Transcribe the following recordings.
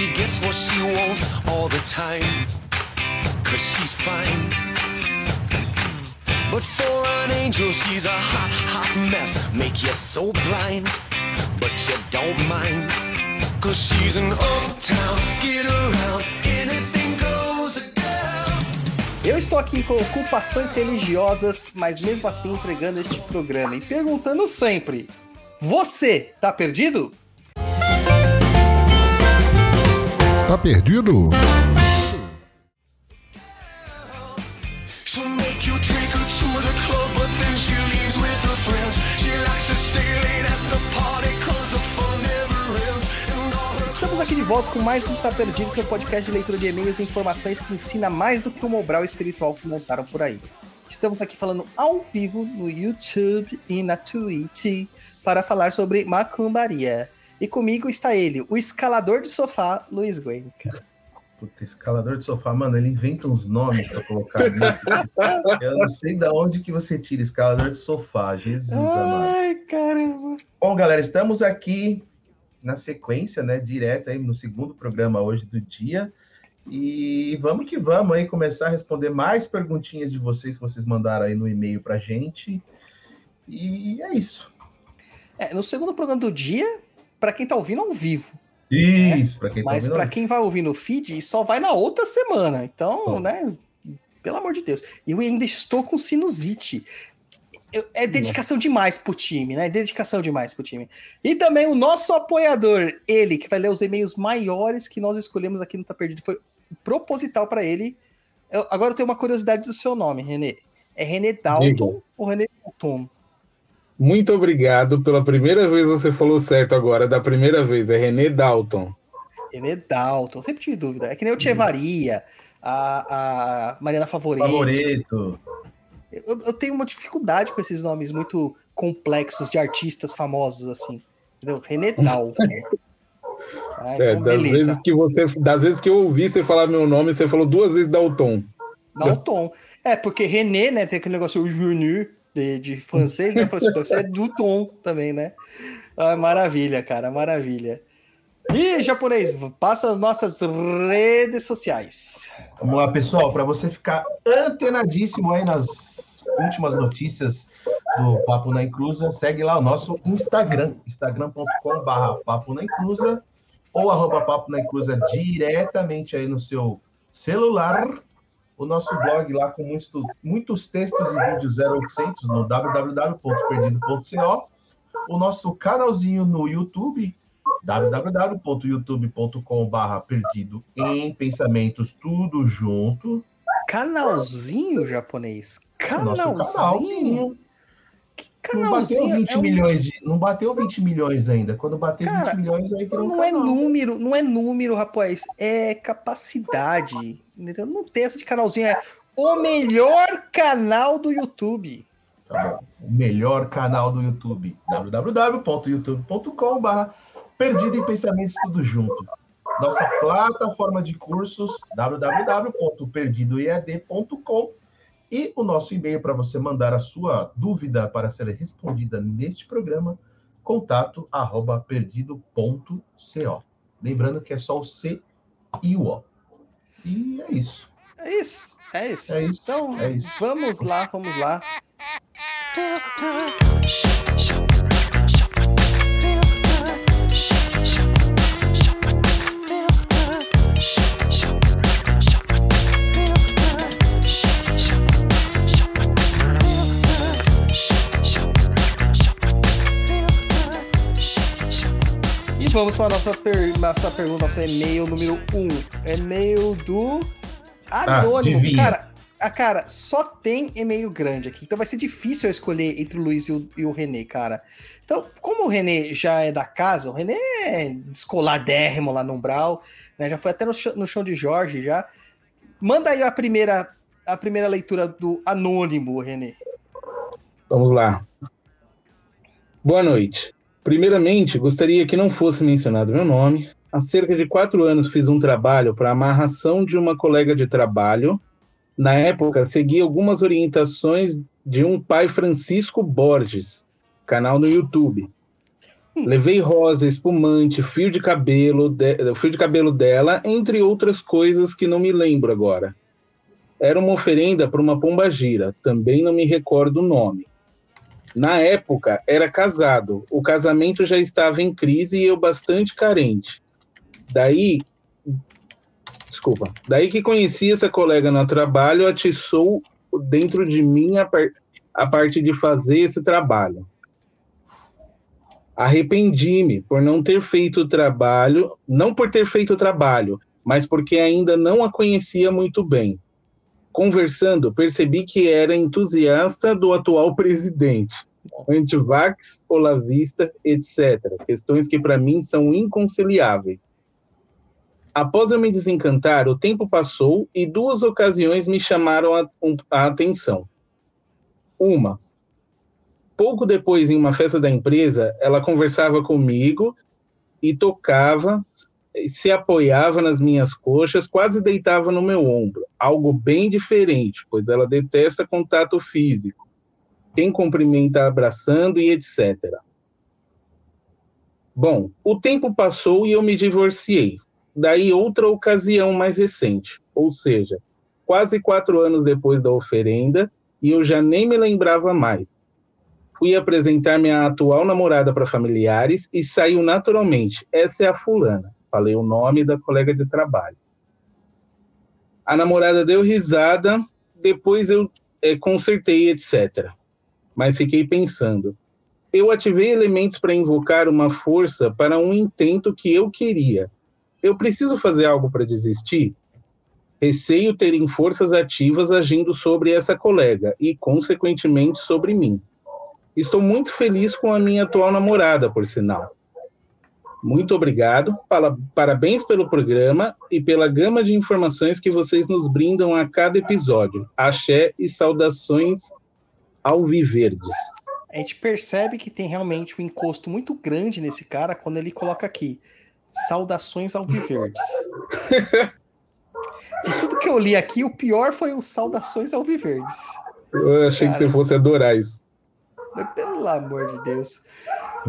She gets what she wants all the time. Cause she's fine. But for an angel, she's a hot, hot mess. Make you so blind, but you don't mind. Cause she's an uptown, get around, anything goes a. Eu estou aqui com ocupações religiosas, mas mesmo assim entregando este programa e perguntando sempre: Você tá perdido? Tá perdido? Estamos aqui de volta com mais um Tá Perdido, seu podcast de leitura de e-mails e informações que ensina mais do que o Mobral espiritual que montaram por aí. Estamos aqui falando ao vivo no YouTube e na Twitch para falar sobre macumbaria. E comigo está ele, o escalador de sofá, Luiz Gwen. Puta, escalador de sofá, mano, ele inventa uns nomes pra colocar nisso. Eu não sei da onde que você tira escalador de sofá, Jesus amado. Ai, caramba. Bom, galera, estamos aqui na sequência, né, direta aí no segundo programa hoje do dia. E vamos que vamos aí começar a responder mais perguntinhas de vocês que vocês mandaram aí no e-mail pra gente. E é isso. É, no segundo programa do dia, para quem tá ouvindo ao vivo. Isso, pra quem tá Mas para quem vai ouvir no feed, só vai na outra semana. Então, né? Pelo amor de Deus. E eu ainda estou com sinusite. É dedicação demais pro time, né? Dedicação demais pro time. E também o nosso apoiador, ele, que vai ler os e-mails maiores que nós escolhemos aqui no Tá Perdido. Foi proposital para ele. Eu- agora eu tenho uma curiosidade do seu nome, Renê. É René Dalton ou René Dalton? Muito obrigado. Pela primeira vez você falou certo agora, da primeira vez. É René Dalton. René Dalton, sempre tive dúvida. É que nem o Tchevaria, a, a Mariana Favorito. Favorito. Eu, eu tenho uma dificuldade com esses nomes muito complexos de artistas famosos, assim. Entendeu? René Dalton. Ah, É, então, das beleza. vezes que você, das vezes que eu ouvi você falar meu nome, você falou duas vezes Dalton. Dalton. É, porque René, né, tem aquele negócio René de, de francês, né? Falei assim, então você é Duton também, né? Ah, maravilha, cara, maravilha. E, japonês, passa as nossas redes sociais. Vamos lá, pessoal, para você ficar antenadíssimo aí nas últimas notícias do Papo na Inclusa, segue lá o nosso Instagram, instagram.com.br Papo na Inclusa, ou arroba Papo na Inclusa diretamente aí no seu celular. O nosso blog lá com muitos, muitos textos e vídeos 0800 no www.perdido.co. O nosso canalzinho no YouTube, www.youtube.com.br perdido em pensamentos, tudo junto. Canalzinho japonês. Canalzinho. canalzinho. Que Não bateu canalzinho 20 é um- milhões de. Não bateu 20 milhões ainda. Quando bater Cara, 20 milhões, aí um Não é número, não é número, rapaz. É capacidade. Não tem essa de canalzinho. É o melhor canal do YouTube. Tá bom. O melhor canal do YouTube. www.youtube.com.br Perdido em Pensamentos Tudo Junto. Nossa plataforma de cursos www.perdidoead.com e o nosso e-mail para você mandar a sua dúvida para ser respondida neste programa, contato arroba perdido.co. Lembrando que é só o C e o O. E é isso. É isso, é isso. É isso, Então, é isso. vamos lá, vamos lá. Vamos para a nossa, per... nossa pergunta, nosso e-mail número 1. Um. E-mail do Anônimo. adivinha. cara, a cara, só tem e-mail grande aqui. Então vai ser difícil eu escolher entre o Luiz e o, e o Renê, cara. Então, como o Renê já é da casa, o Renê é descoladérrimo lá no Umbral, né? Já foi até no, chão- no chão de Jorge já. Manda aí a primeira, a primeira leitura do Anônimo, Renê. Vamos lá. Boa noite. Primeiramente, gostaria que não fosse mencionado meu nome. Há cerca de quatro anos fiz um trabalho para amarração de uma colega de trabalho. Na época, segui algumas orientações de um pai Francisco Borges, canal no YouTube. Levei rosa, espumante, fio de cabelo, de... fio de cabelo dela, entre outras coisas que não me lembro agora. Era uma oferenda para uma pombagira, também não me recordo o nome. Na época, era casado. O casamento já estava em crise e eu bastante carente. Daí, desculpa, daí que conheci essa colega no trabalho, atiçou dentro de mim a, par... a parte de fazer esse trabalho. Arrependi-me por não ter feito o trabalho, não por ter feito o trabalho, mas porque ainda não a conhecia muito bem. Conversando, percebi que era entusiasta do atual presidente, antivax, olavista, etc. Questões que para mim são inconciliáveis. Após eu me desencantar, o tempo passou e duas ocasiões me chamaram a, a atenção. Uma, pouco depois, em uma festa da empresa, ela conversava comigo e tocava, se apoiava nas minhas coxas, quase deitava no meu ombro. Algo bem diferente, pois ela detesta contato físico. Quem cumprimenta abraçando e etc. Bom, o tempo passou e eu me divorciei. Daí outra ocasião mais recente, ou seja, quase quatro anos depois da oferenda, e eu já nem me lembrava mais fui apresentar minha atual namorada para familiares e saiu naturalmente. Essa é a fulana. Falei o nome da colega de trabalho. A namorada deu risada, depois eu é, consertei, etc. Mas fiquei pensando. Eu ativei elementos para invocar uma força para um intento que eu queria. Eu preciso fazer algo para desistir? Receio terem forças ativas agindo sobre essa colega e, consequentemente, sobre mim. Estou muito feliz com a minha atual namorada, por sinal. Muito obrigado, parabéns pelo programa e pela gama de informações que vocês nos brindam a cada episódio. Axé e saudações alviverdes. A gente percebe que tem realmente um encosto muito grande nesse cara quando ele coloca aqui saudações alviverdes. De tudo que eu li aqui, o pior foi o saudações alviverdes. Eu achei cara. que você fosse adorar isso. Pelo amor de Deus.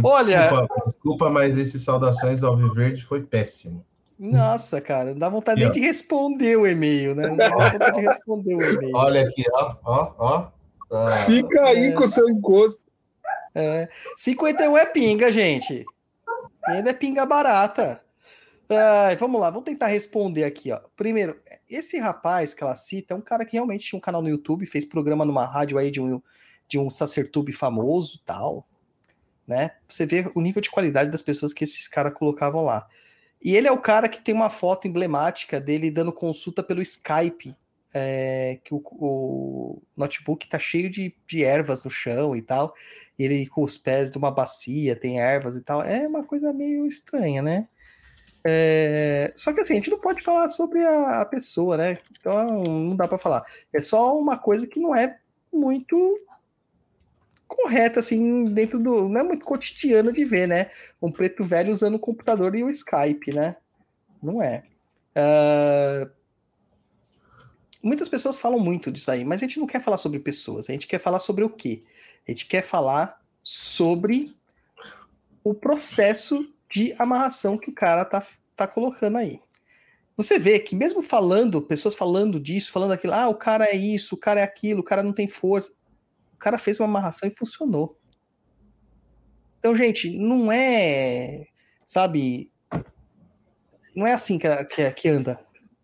Olha. Desculpa, desculpa, mas esse Saudações ao Viverde foi péssimo. Nossa, cara, não dá vontade nem de responder o e-mail, né? Não dá vontade de responder o e-mail. Olha aqui, ó, ó, ó. Ah, Fica aí é. com o seu encosto. É. 51 é pinga, gente. E ainda é pinga barata. Ai, vamos lá, vamos tentar responder aqui, ó. Primeiro, esse rapaz que ela cita é um cara que realmente tinha um canal no YouTube, fez programa numa rádio aí de um de um sacertube famoso tal, né? Você vê o nível de qualidade das pessoas que esses caras colocavam lá. E ele é o cara que tem uma foto emblemática dele dando consulta pelo Skype, é, que o, o, notebook tá cheio de, de ervas no chão e tal, e ele com os pés de uma bacia, tem ervas e tal. É uma coisa meio estranha, né? É, só que assim, a gente não pode falar sobre a, a pessoa, né? Então não dá para falar. É só uma coisa que não é muito correta, assim, dentro do. Não é muito cotidiano de ver, né? Um preto velho usando o computador e o Skype, né? Não é. Uh... Muitas pessoas falam muito disso aí, mas a gente não quer falar sobre pessoas, a gente quer falar sobre o quê? A gente quer falar sobre o processo de amarração que o cara tá, tá colocando aí. Você vê que mesmo falando, pessoas falando disso, falando aquilo, ah, o cara é isso, o cara é aquilo, o cara não tem força cara fez uma amarração e funcionou. Então, gente, não é, sabe, não é assim que, que, que anda.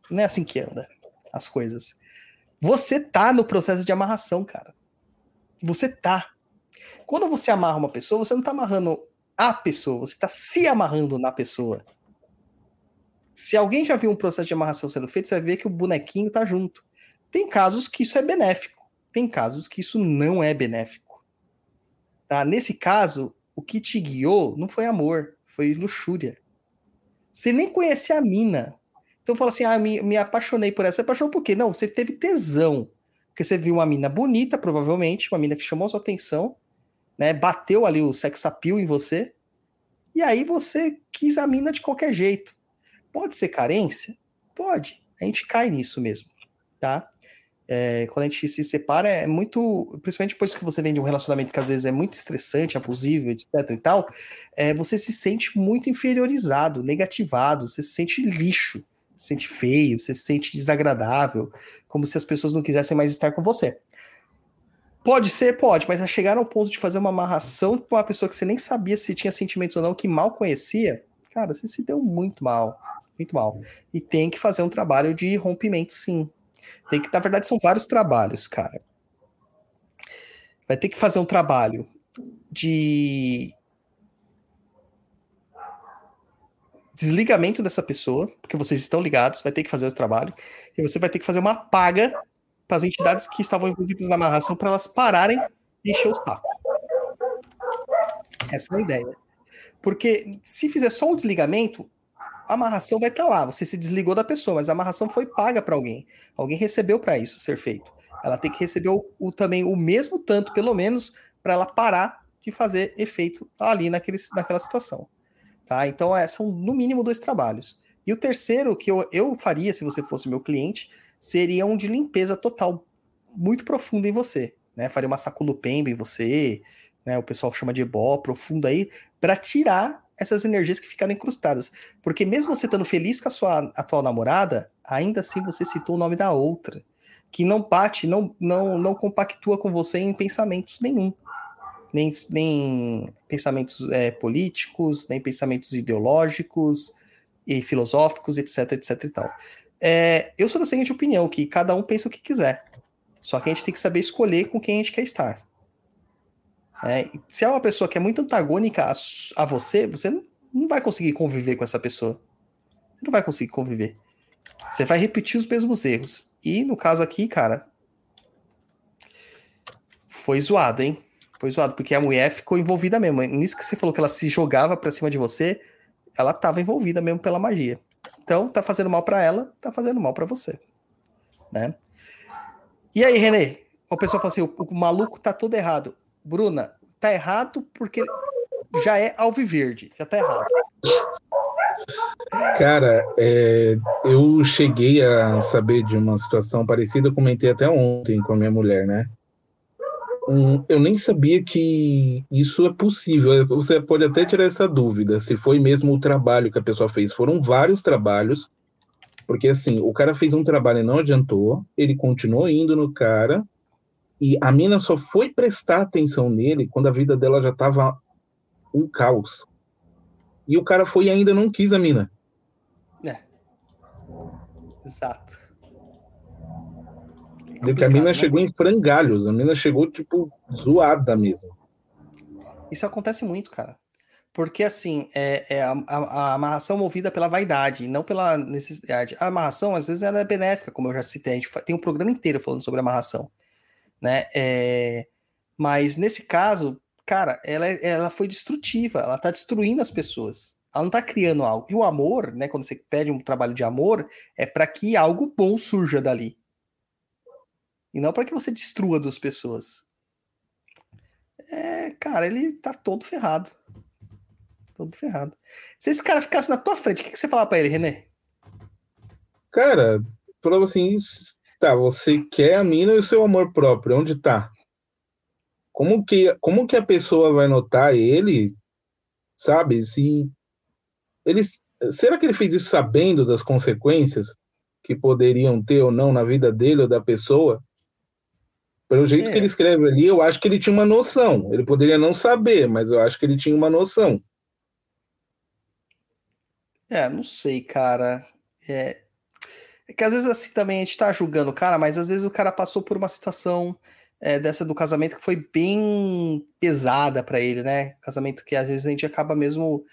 Não é assim que anda as coisas. Você tá no processo de amarração, cara. Você tá. Quando você amarra uma pessoa, você não tá amarrando a pessoa, você tá se amarrando na pessoa. Se alguém já viu um processo de amarração sendo feito, você vai ver que o bonequinho tá junto. Tem casos que isso é benéfico. Tem casos que isso não é benéfico. Tá? Nesse caso, o que te guiou não foi amor, foi luxúria. Você nem conhecia a mina. Então fala assim: ah, me, me apaixonei por ela. Você apaixonou por quê? Não, você teve tesão. Porque você viu uma mina bonita, provavelmente, uma mina que chamou sua atenção, né? Bateu ali o sex appeal em você. E aí você quis a mina de qualquer jeito. Pode ser carência? Pode. A gente cai nisso mesmo, tá? É, quando a gente se separa, é muito. Principalmente depois que você vem de um relacionamento que às vezes é muito estressante, abusivo, etc e tal, é, você se sente muito inferiorizado, negativado, você se sente lixo, se sente feio, você se sente desagradável, como se as pessoas não quisessem mais estar com você. Pode ser, pode, mas a chegar ao ponto de fazer uma amarração com uma pessoa que você nem sabia se tinha sentimentos ou não, que mal conhecia, cara, você se deu muito mal. Muito mal. E tem que fazer um trabalho de rompimento, sim. Tem que, na verdade, são vários trabalhos, cara. Vai ter que fazer um trabalho de desligamento dessa pessoa, porque vocês estão ligados, vai ter que fazer esse trabalho, e você vai ter que fazer uma paga para as entidades que estavam envolvidas na amarração para elas pararem de encher o saco. Essa é a ideia. Porque se fizer só um desligamento, a amarração vai estar tá lá. Você se desligou da pessoa, mas a amarração foi paga para alguém. Alguém recebeu para isso ser feito. Ela tem que receber o, o também o mesmo tanto, pelo menos, para ela parar de fazer efeito ali naquele, naquela situação. Tá? Então, é, são no mínimo dois trabalhos. E o terceiro que eu, eu faria, se você fosse meu cliente, seria um de limpeza total, muito profundo em você. Né? Faria uma saculupemba em você, né? o pessoal chama de ebó, profundo aí, para tirar essas energias que ficaram incrustadas. Porque mesmo você estando feliz com a sua atual namorada, ainda assim você citou o nome da outra, que não bate, não, não, não compactua com você em pensamentos nenhum. Nem, nem pensamentos é, políticos, nem pensamentos ideológicos e filosóficos, etc, etc e tal. É, eu sou da seguinte opinião, que cada um pensa o que quiser. Só que a gente tem que saber escolher com quem a gente quer estar. É, se é uma pessoa que é muito antagônica a, a você, você não, vai conseguir conviver com essa pessoa. Você não vai conseguir conviver. Você vai repetir os mesmos erros. E no caso aqui, cara, foi zoado, hein? Foi zoado, porque a mulher ficou envolvida mesmo. Nisso que você falou que ela se jogava pra cima de você, ela tava envolvida mesmo pela magia. Então, tá fazendo mal para ela, tá fazendo mal para você. Né? E aí, Renê? O pessoal fala assim: o, o maluco tá todo errado. Bruna, tá errado porque já é alviverde, já tá errado. Cara, é, eu cheguei a saber de uma situação parecida, comentei até ontem com a minha mulher, né? Um, eu nem sabia que isso é possível. Você pode até tirar essa dúvida, se foi mesmo o trabalho que a pessoa fez. Foram vários trabalhos, porque assim, o cara fez um trabalho e não adiantou, ele continuou indo no cara, e a mina só foi prestar atenção nele quando a vida dela já estava um caos. E o cara foi e ainda não quis a mina. É. Exato. É que a mina né? chegou em frangalhos, a mina chegou, tipo, zoada mesmo. Isso acontece muito, cara. Porque, assim, é, é a, a, a, amarração movida pela vaidade, não pela necessidade. A amarração, às vezes, ela é benéfica, como eu já citei. A gente tem um programa inteiro falando sobre amarração né? É, mas nesse caso, cara, ela, é, ela foi destrutiva, ela tá destruindo as pessoas. Ela não tá criando algo. E o amor, né, quando você pede um trabalho de amor, é para que algo bom surja dali. E não para que você destrua duas pessoas. É, cara, ele tá todo ferrado. Todo ferrado. Se esse cara ficasse na tua frente, o que, que você falava pra ele, René? Cara, falava assim, Tá, você quer a mina e o seu amor próprio, onde tá? Como que, como que a pessoa vai notar ele, sabe? Se ele, será que ele fez isso sabendo das consequências que poderiam ter ou não na vida dele ou da pessoa? Pelo jeito é. que ele escreve ali, eu acho que ele tinha uma noção. Ele poderia não saber, mas eu acho que ele tinha uma noção. É, não sei, cara. É, é que às vezes assim também a gente tá julgando o cara, mas às vezes o cara passou por uma situação é, dessa do casamento que foi bem pesada para ele, né? Casamento que às vezes a gente acaba mesmo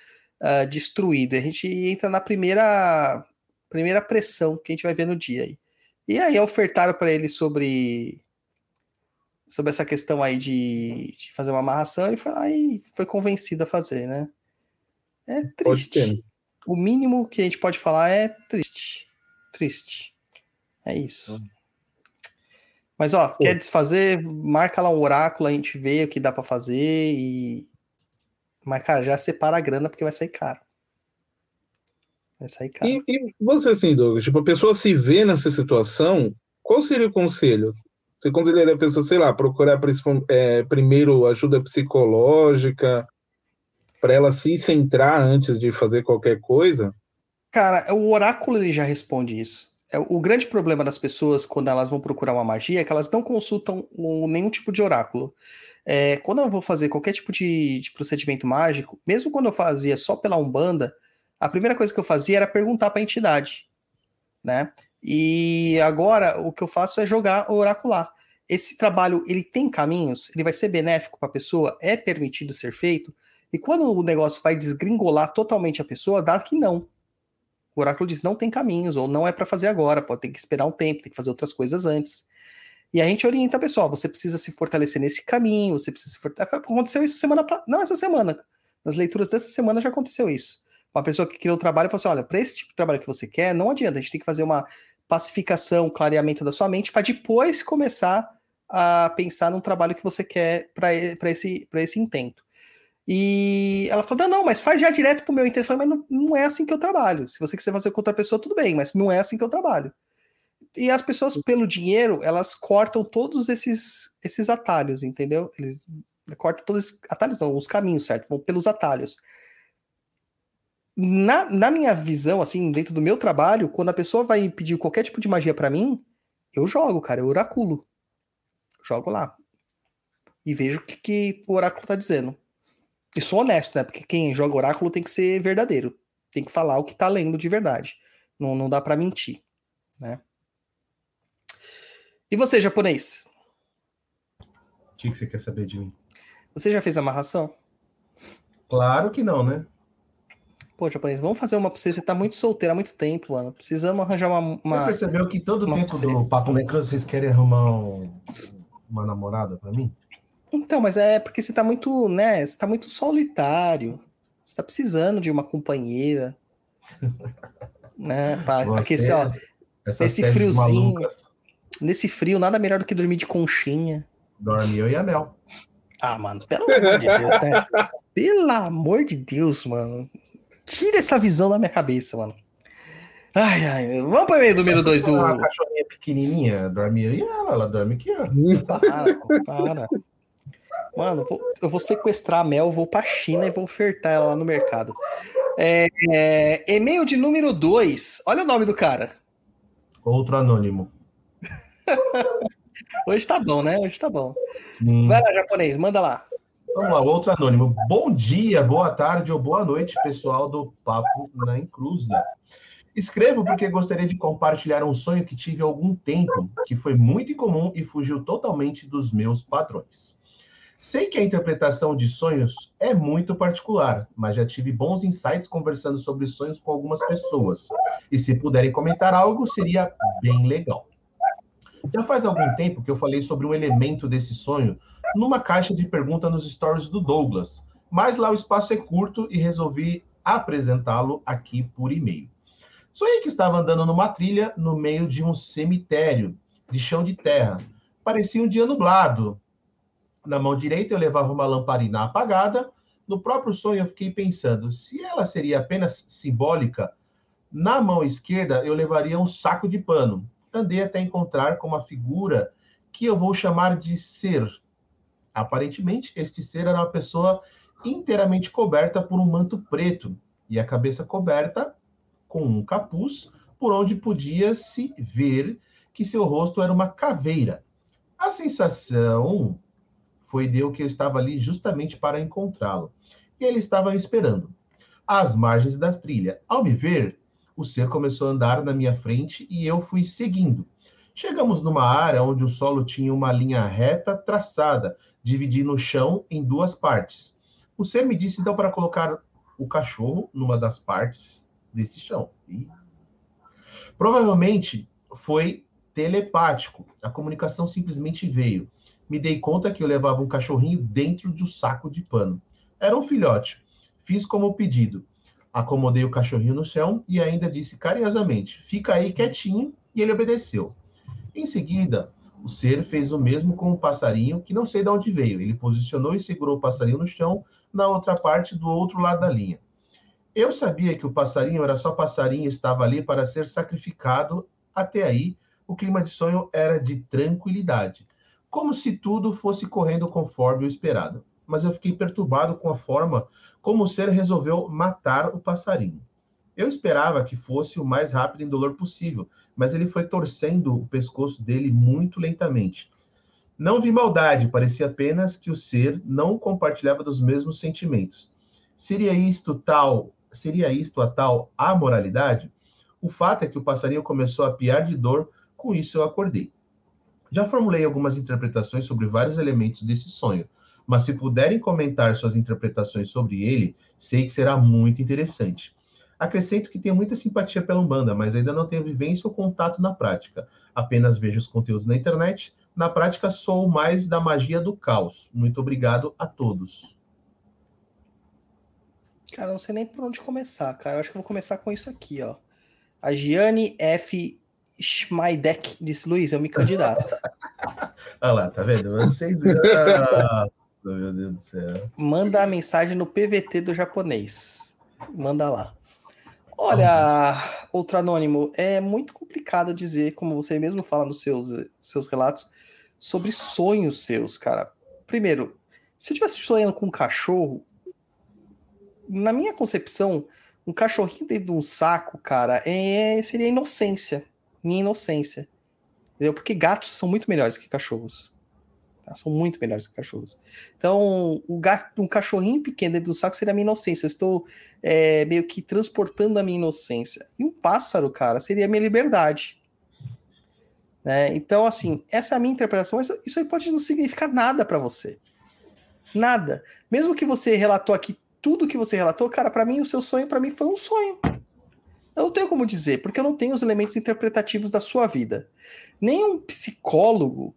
uh, destruído. A gente entra na primeira primeira pressão que a gente vai ver no dia aí. E aí ofertaram para ele sobre sobre essa questão aí de, de, fazer uma amarração, ele foi lá e foi convencido a fazer, né? É triste. O mínimo que a gente pode falar é triste. Triste. É isso. Hum. Mas, ó, Pô. quer desfazer? Marca lá um oráculo, a gente vê o que dá para fazer e. Mas, cara, já separa a grana porque vai sair caro. Vai sair caro. E, e você, assim, Douglas, tipo, a pessoa se vê nessa situação qual seria o conselho? Você conselharia a pessoa, sei lá, procurar é, primeiro ajuda psicológica para ela se centrar antes de fazer qualquer coisa? Cara, o oráculo ele já responde isso. É, o grande problema das pessoas quando elas vão procurar uma magia é que elas não consultam nenhum tipo de oráculo. É, quando eu vou fazer qualquer tipo de, de, procedimento mágico, mesmo quando eu fazia só pela Umbanda, a primeira coisa que eu fazia era perguntar para a entidade, né? E agora o que eu faço é jogar o oracular. Esse trabalho ele tem caminhos, ele vai ser benéfico para a pessoa, é permitido ser feito. E quando o negócio vai desgringolar totalmente a pessoa, dá que não. O oráculo diz não tem caminhos, ou não é para fazer agora, pode ter que esperar um tempo, tem que fazer outras coisas antes. E a gente orienta, pessoal, você precisa se fortalecer nesse caminho, você precisa se fortalecer. Aconteceu isso semana Não, essa semana. Nas leituras dessa semana já aconteceu isso. Uma pessoa que criou um trabalho falou assim: olha, para esse tipo de trabalho que você quer, não adianta, a gente tem que fazer uma pacificação, clareamento da sua mente, para depois começar a pensar num trabalho que você quer para esse, esse intento. E ela falou: não, mas faz já direto pro meu falei, mas não, não é assim que eu trabalho. Se você quiser fazer com outra pessoa, tudo bem, mas não é assim que eu trabalho. E as pessoas, pelo dinheiro, elas cortam todos esses, esses atalhos, entendeu? Eles cortam todos os atalhos, não, os caminhos, certo? Vão pelos atalhos. Na, na minha visão, assim, dentro do meu trabalho, quando a pessoa vai pedir qualquer tipo de magia para mim, eu jogo, cara, eu oraculo. Jogo lá. E vejo o que, que o oráculo tá dizendo. E sou honesto, né? Porque quem joga oráculo tem que ser verdadeiro. Tem que falar o que tá lendo de verdade. Não, não dá para mentir, né? E você, japonês? O que, você quer saber de mim? Você já fez amarração? Claro que não, né? Pô, japonês, vamos fazer uma pra você. Você tá muito solteiro há muito tempo, mano. Precisamos arranjar uma. uma... Você percebeu que todo tempo do Papo Necro vocês querem arrumar um, uma namorada pra mim? Então, mas é porque você tá muito, né? Você tá muito solitário. Você tá precisando de uma companheira. né? Pra você, aquecer, ó. Esse friozinho. Malucas. Nesse frio, nada melhor do que dormir de conchinha. Dorme eu e a Mel. Ah, mano, pelo amor de Deus, né? Pelo amor de Deus, mano. Tira essa visão da minha cabeça, mano. Ai, ai, vamos para o e-mail número 2 do. Uma cachorrinha pequenininha, dorme eu e ela, ela dorme aqui, ó. Para, para. Mano, eu vou sequestrar a Mel, vou pra China e vou ofertar ela lá no mercado. É, é, e-mail de número 2. Olha o nome do cara. Outro anônimo. Hoje tá bom, né? Hoje tá bom. Sim. Vai lá, japonês, manda lá. Vamos lá, outro anônimo. Bom dia, boa tarde ou boa noite, pessoal do Papo na Inclusa. Escrevo porque gostaria de compartilhar um sonho que tive há algum tempo, que foi muito incomum e fugiu totalmente dos meus padrões. Sei que a interpretação de sonhos é muito particular, mas já tive bons insights conversando sobre sonhos com algumas pessoas. E se puderem comentar algo, seria bem legal. Já faz algum tempo que eu falei sobre um elemento desse sonho numa caixa de pergunta nos stories do Douglas, mas lá o espaço é curto e resolvi apresentá-lo aqui por e-mail. Sonhei que estava andando numa trilha no meio de um cemitério de chão de terra. Parecia um dia nublado. Na mão direita eu levava uma lamparina apagada. No próprio sonho eu fiquei pensando, se ela seria apenas simbólica, na mão esquerda eu levaria um saco de pano andei até encontrar com uma figura que eu vou chamar de ser. Aparentemente, este ser era uma pessoa inteiramente coberta por um manto preto e a cabeça coberta com um capuz, por onde podia-se ver que seu rosto era uma caveira. A sensação foi de eu que eu estava ali justamente para encontrá-lo. E ele estava esperando, às margens da trilha. Ao me ver, o ser começou a andar na minha frente e eu fui seguindo. Chegamos numa área onde o solo tinha uma linha reta traçada, dividindo o chão em duas partes. O ser me disse então para colocar o cachorro numa das partes desse chão. E... Provavelmente foi telepático. A comunicação simplesmente veio. Me dei conta que eu levava um cachorrinho dentro de um saco de pano. Era um filhote. Fiz como pedido. Acomodei o cachorrinho no chão e ainda disse carinhosamente: Fica aí quietinho, e ele obedeceu. Em seguida, o ser fez o mesmo com o passarinho, que não sei de onde veio. Ele posicionou e segurou o passarinho no chão, na outra parte do outro lado da linha. Eu sabia que o passarinho era só passarinho e estava ali para ser sacrificado. Até aí, o clima de sonho era de tranquilidade, como se tudo fosse correndo conforme o esperado. Mas eu fiquei perturbado com a forma como o ser resolveu matar o passarinho. Eu esperava que fosse o mais rápido e indolor possível, mas ele foi torcendo o pescoço dele muito lentamente. Não vi maldade, parecia apenas que o ser não compartilhava dos mesmos sentimentos. Seria isto tal, seria isto a tal amoralidade? O fato é que o passarinho começou a piar de dor, com isso eu acordei. Já formulei algumas interpretações sobre vários elementos desse sonho, mas se puderem comentar suas interpretações sobre ele, sei que será muito interessante. Acrescento que tenho muita simpatia pela Umbanda, mas ainda não tenho vivência ou contato na prática. Apenas vejo os conteúdos na internet. Na prática, sou mais da magia do caos. Muito obrigado a todos. Cara, não sei nem por onde começar, cara. Acho que vou começar com isso aqui, ó. A Giane F. Schmeidek disse, Luiz, eu me candidato. Olha lá, tá vendo? Vocês. Ah, meu Deus do céu. Manda a mensagem no PVT do japonês. Manda lá. Olha, outro anônimo, é muito complicado dizer, como você mesmo fala nos seus, seus relatos, sobre sonhos seus, cara. Primeiro, se eu estivesse sonhando com um cachorro, na minha concepção, um cachorrinho dentro de um saco, cara, é, seria inocência. Minha inocência. Entendeu? Porque gatos são muito melhores que cachorros. Tá? São muito melhores que cachorros. Então, o gato, um cachorrinho pequeno dentro do saco seria a minha inocência. Eu estou é, meio que transportando a minha inocência. E um pássaro, cara, seria a minha liberdade. Né? Então, assim, essa é a minha interpretação, mas isso aí pode não significar nada para você. Nada. Mesmo que você relatou aqui tudo que você relatou, cara, para mim o seu sonho para mim foi um sonho. Eu não tenho como dizer, porque eu não tenho os elementos interpretativos da sua vida. Nenhum psicólogo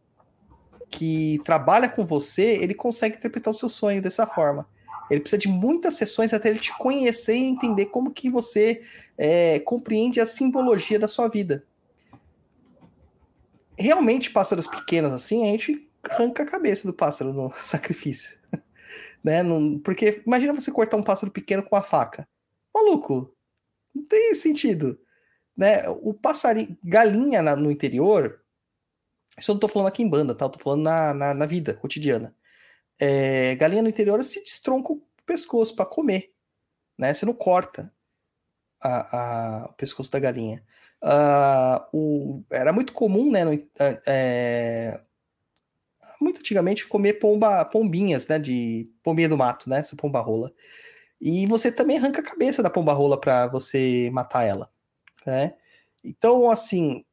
que trabalha com você, ele consegue interpretar o seu sonho dessa forma. Ele precisa de muitas sessões até ele te conhecer e entender como que você é, compreende a simbologia da sua vida. Realmente, pássaros pequenos assim, a gente arranca a cabeça do pássaro no sacrifício. né? Porque imagina você cortar um pássaro pequeno com a faca. Maluco, não tem sentido. Né? O passarinho, galinha na, no interior, isso eu não tô falando aqui em banda, tá? Eu tô falando na, na, na vida cotidiana. É, galinha no interior se destronca o pescoço para comer, né? Você não corta a, a, o pescoço da galinha. Uh, o, era muito comum, né? No, é, muito antigamente comer pomba, pombinhas, né? De pombinha do mato, né? Essa pomba rola. E você também arranca a cabeça da pomba rola para você matar ela, né? Então, assim,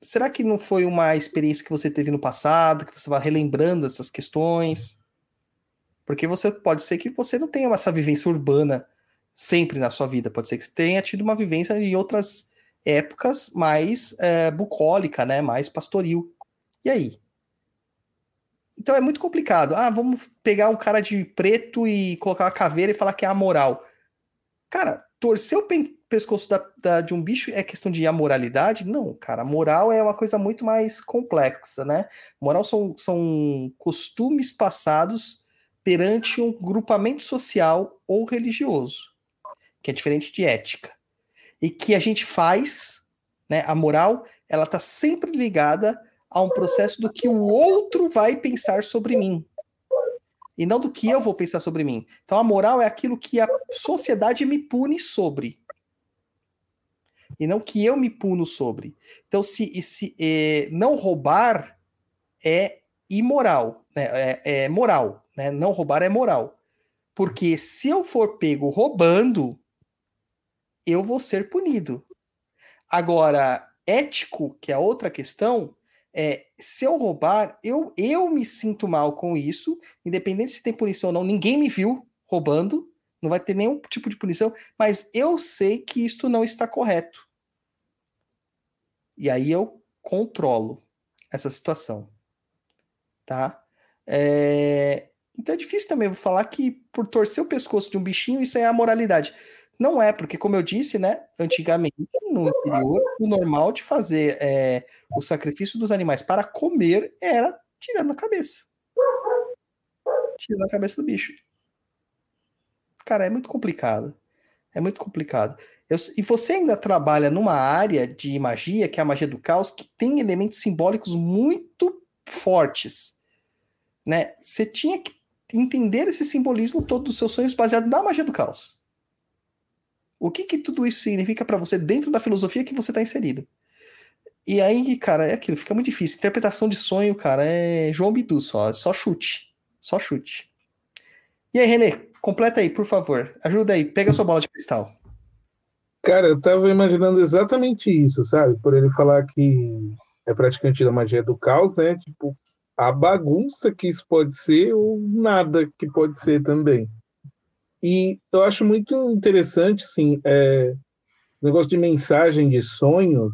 será que não foi uma experiência que você teve no passado, que você vai relembrando essas questões? Porque você pode ser que você não tenha essa vivência urbana sempre na sua vida, pode ser que você tenha tido uma vivência em outras épocas mais é, bucólica, né, mais pastoril. E aí? Então é muito complicado. Ah, vamos pegar um cara de preto e colocar uma caveira e falar que é amoral. Cara, torcer o pescoço da, da, de um bicho é questão de amoralidade? Não, cara. Moral é uma coisa muito mais complexa, né? Moral são, são costumes passados perante um grupamento social ou religioso, que é diferente de ética. E que a gente faz, né? A moral, ela tá sempre ligada a um processo do que o outro vai pensar sobre mim. E não do que eu vou pensar sobre mim. Então a moral é aquilo que a sociedade me pune sobre. E não que eu me puno sobre. Então, se, se não roubar é imoral, né? é, é moral. Né? Não roubar é moral. Porque se eu for pego roubando, eu vou ser punido. Agora, ético, que é outra questão, é, se eu roubar, eu, eu me sinto mal com isso, independente se tem punição ou não, ninguém me viu roubando, não vai ter nenhum tipo de punição, mas eu sei que isto não está correto. E aí eu controlo essa situação. Tá? É... Então é difícil também falar que por torcer o pescoço de um bichinho, isso é a moralidade. Não é, porque, como eu disse, né, antigamente, no interior, o normal de fazer é, o sacrifício dos animais para comer era tirando a cabeça. Tirando a cabeça do bicho. Cara, é muito complicado. É muito complicado. Eu- e você ainda trabalha numa área de magia, que é a magia do caos, que tem elementos simbólicos muito fortes. Né? Você tinha que entender esse simbolismo todo dos seus sonhos baseado na magia do caos. O que, que tudo isso significa para você dentro da filosofia que você está inserido? E aí, cara, é aquilo, fica muito difícil. Interpretação de sonho, cara, é João Bidu só, só chute. Só chute. E aí, Renê, completa aí, por favor. Ajuda aí, pega a sua bola de cristal. Cara, eu tava imaginando exatamente isso, sabe? Por ele falar que é praticante da magia do caos, né? Tipo, a bagunça que isso pode ser ou nada que pode ser também. E eu acho muito interessante, assim, é, o negócio de mensagem de sonhos,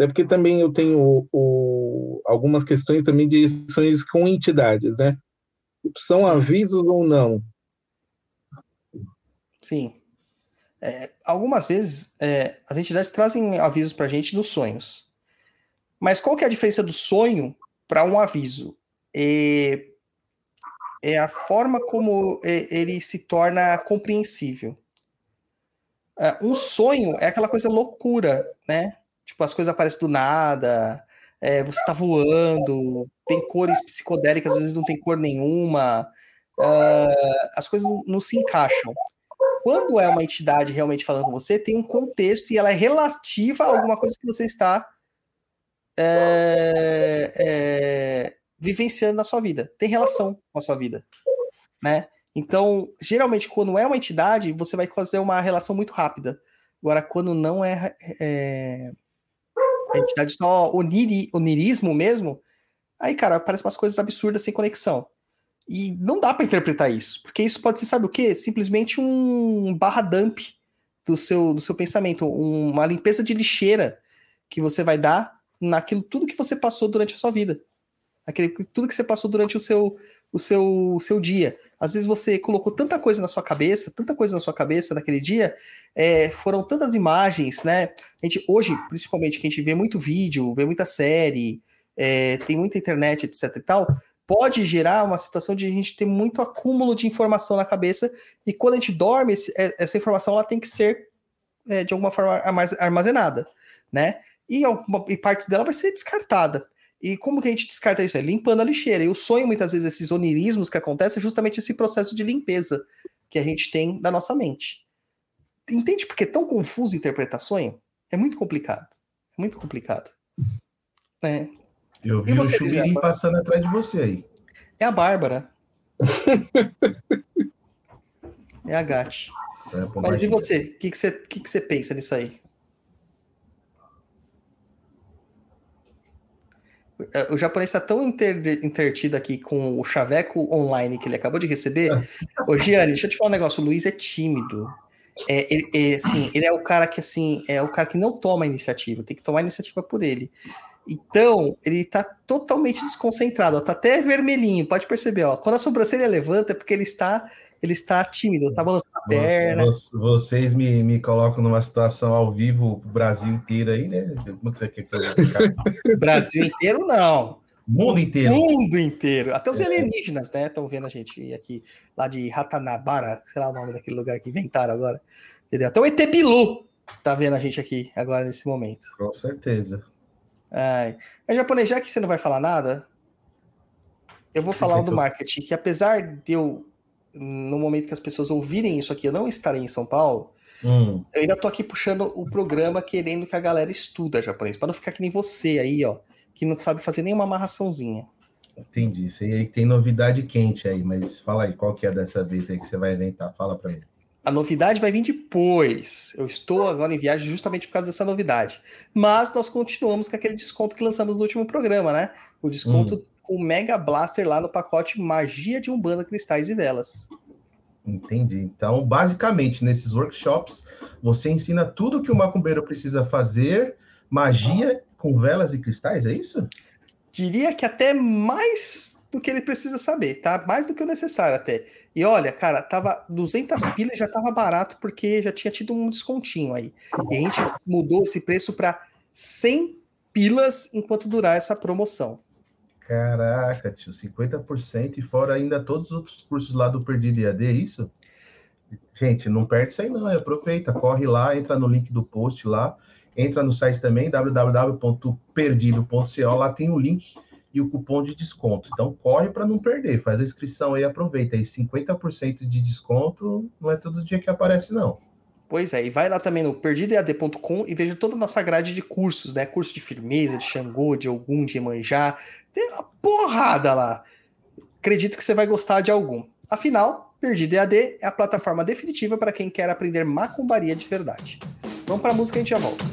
é porque também eu tenho o- algumas questões também de sonhos com entidades, né? São avisos ou não? Sim. É, algumas vezes é, as entidades trazem avisos pra gente nos sonhos. Mas qual que é a diferença do sonho para um aviso? É, é a forma como é, ele se torna compreensível. É, um sonho é aquela coisa loucura, né? Tipo, as coisas aparecem do nada, é, você tá voando, tem cores psicodélicas, às vezes não tem cor nenhuma, ah, as coisas não- não se encaixam quando é uma entidade realmente falando com você, tem um contexto e ela é relativa a alguma coisa que você está é, vivenciando na sua vida. Tem relação com a sua vida, né? Então, geralmente, quando é uma entidade, você vai fazer uma relação muito rápida. Agora, quando não é, é, entidade só oniri, onirismo mesmo, aí, cara, aparecem umas coisas absurdas sem conexão. E não dá para interpretar isso, porque isso pode ser, sabe o quê? Simplesmente um barra dump do seu, do seu pensamento, um- uma limpeza de lixeira que você vai dar naquilo tudo que você passou durante a sua vida. Aquele, tudo que você passou durante o seu, o seu, o seu dia. Às vezes você colocou tanta coisa na sua cabeça, tanta coisa na sua cabeça naquele dia, é, foram tantas imagens, né? A gente, hoje, principalmente, que a gente vê muito vídeo, vê muita série, é, tem muita internet, etc e tal, pode gerar uma situação de a gente ter muito acúmulo de informação na cabeça e quando a gente dorme, esse- é- essa informação ela tem que ser é, de alguma forma armaz- armazenada, né? E, e partes dela vai ser descartada. E como que a gente descarta isso? É limpando a lixeira. E o sonho, muitas vezes, esses onirismos que acontecem, é justamente esse processo de limpeza que a gente tem da nossa mente. Entende porque é tão confuso interpretar sonho? É muito complicado. É muito complicado. É, Eu vi E o você, Chubirim Japa? passando atrás de você aí. é a Bárbara. é a Gatti. pô, Mas e você? O que, que, você, que, que você pensa nisso aí? O japonês está tão inter- intertido aqui com o chaveco online que ele acabou de receber. Ô, Gianni, deixa eu te falar um negócio. O Luiz é tímido. É, ele, é, assim, ele é o cara que assim é o cara que não toma a iniciativa, tem que tomar a iniciativa por ele. Então, ele tá totalmente desconcentrado, ó, tá até vermelhinho, pode perceber, ó. Quando a sobrancelha levanta é porque ele está ele está tímido, tá balançando a perna. Vo- Vocês me, me colocam numa situação ao vivo, o Brasil inteiro aí, né? Como que você quer que eu? Brasil inteiro, não. Mundo inteiro. mundo inteiro. Até os É. alienígenas, né? Estão vendo a gente aqui, lá de Ratanabara, sei lá o nome daquele lugar que inventaram agora. Entendeu? Até o ET Bilu tá vendo a gente aqui agora nesse momento. Com certeza. Ai. Mas, japonês, já que você não vai falar nada, eu vou falar o do marketing, que apesar de eu, no momento que as pessoas ouvirem isso aqui, eu não estarei em São Paulo, Hum, eu ainda tô aqui puxando o programa querendo que a galera estuda japonês, para não ficar que nem você aí, ó, que não sabe fazer nenhuma amarraçãozinha. entendi. Isso aí tem novidade quente aí, mas fala aí, qual que é dessa vez aí que você vai inventar? Fala pra mim. A novidade vai vir depois. Eu estou agora em viagem justamente por causa dessa novidade. Mas nós continuamos com aquele desconto que lançamos no último programa, né? O desconto com o Mega Blaster lá no pacote Magia de Umbanda, Cristais e Velas. Entendi. Então, basicamente, nesses workshops, você ensina tudo que o macumbeiro precisa fazer, magia com velas e cristais, é isso? Diria que até mais do que ele precisa saber, tá? Mais do que o necessário até. E olha, cara, tava 200 pilas já tava barato porque já tinha tido um descontinho aí. E a gente mudou esse preço para 100 pilas enquanto durar essa promoção. Caraca, tio, 50% e fora ainda todos os outros cursos lá do Perdido IAD, é isso? Gente, não perde isso aí não, aproveita, corre lá, entra no link do post lá, entra no site também, www.perdido.co, lá tem o link e o cupom de desconto. Então corre para não perder, faz a inscrição aí, aproveita aí, 50% de desconto, não é todo dia que aparece não. Pois é, e vai lá também no perdidoead.com e veja toda a nossa grade de cursos, né? Curso de firmeza, de Xangô, de Ogum, de Emanjá. Tem uma porrada lá. Acredito que você vai gostar de algum. Afinal, Perdido EAD é a plataforma definitiva para quem quer aprender macumbaria de verdade. Vamos para a música e a gente já volta.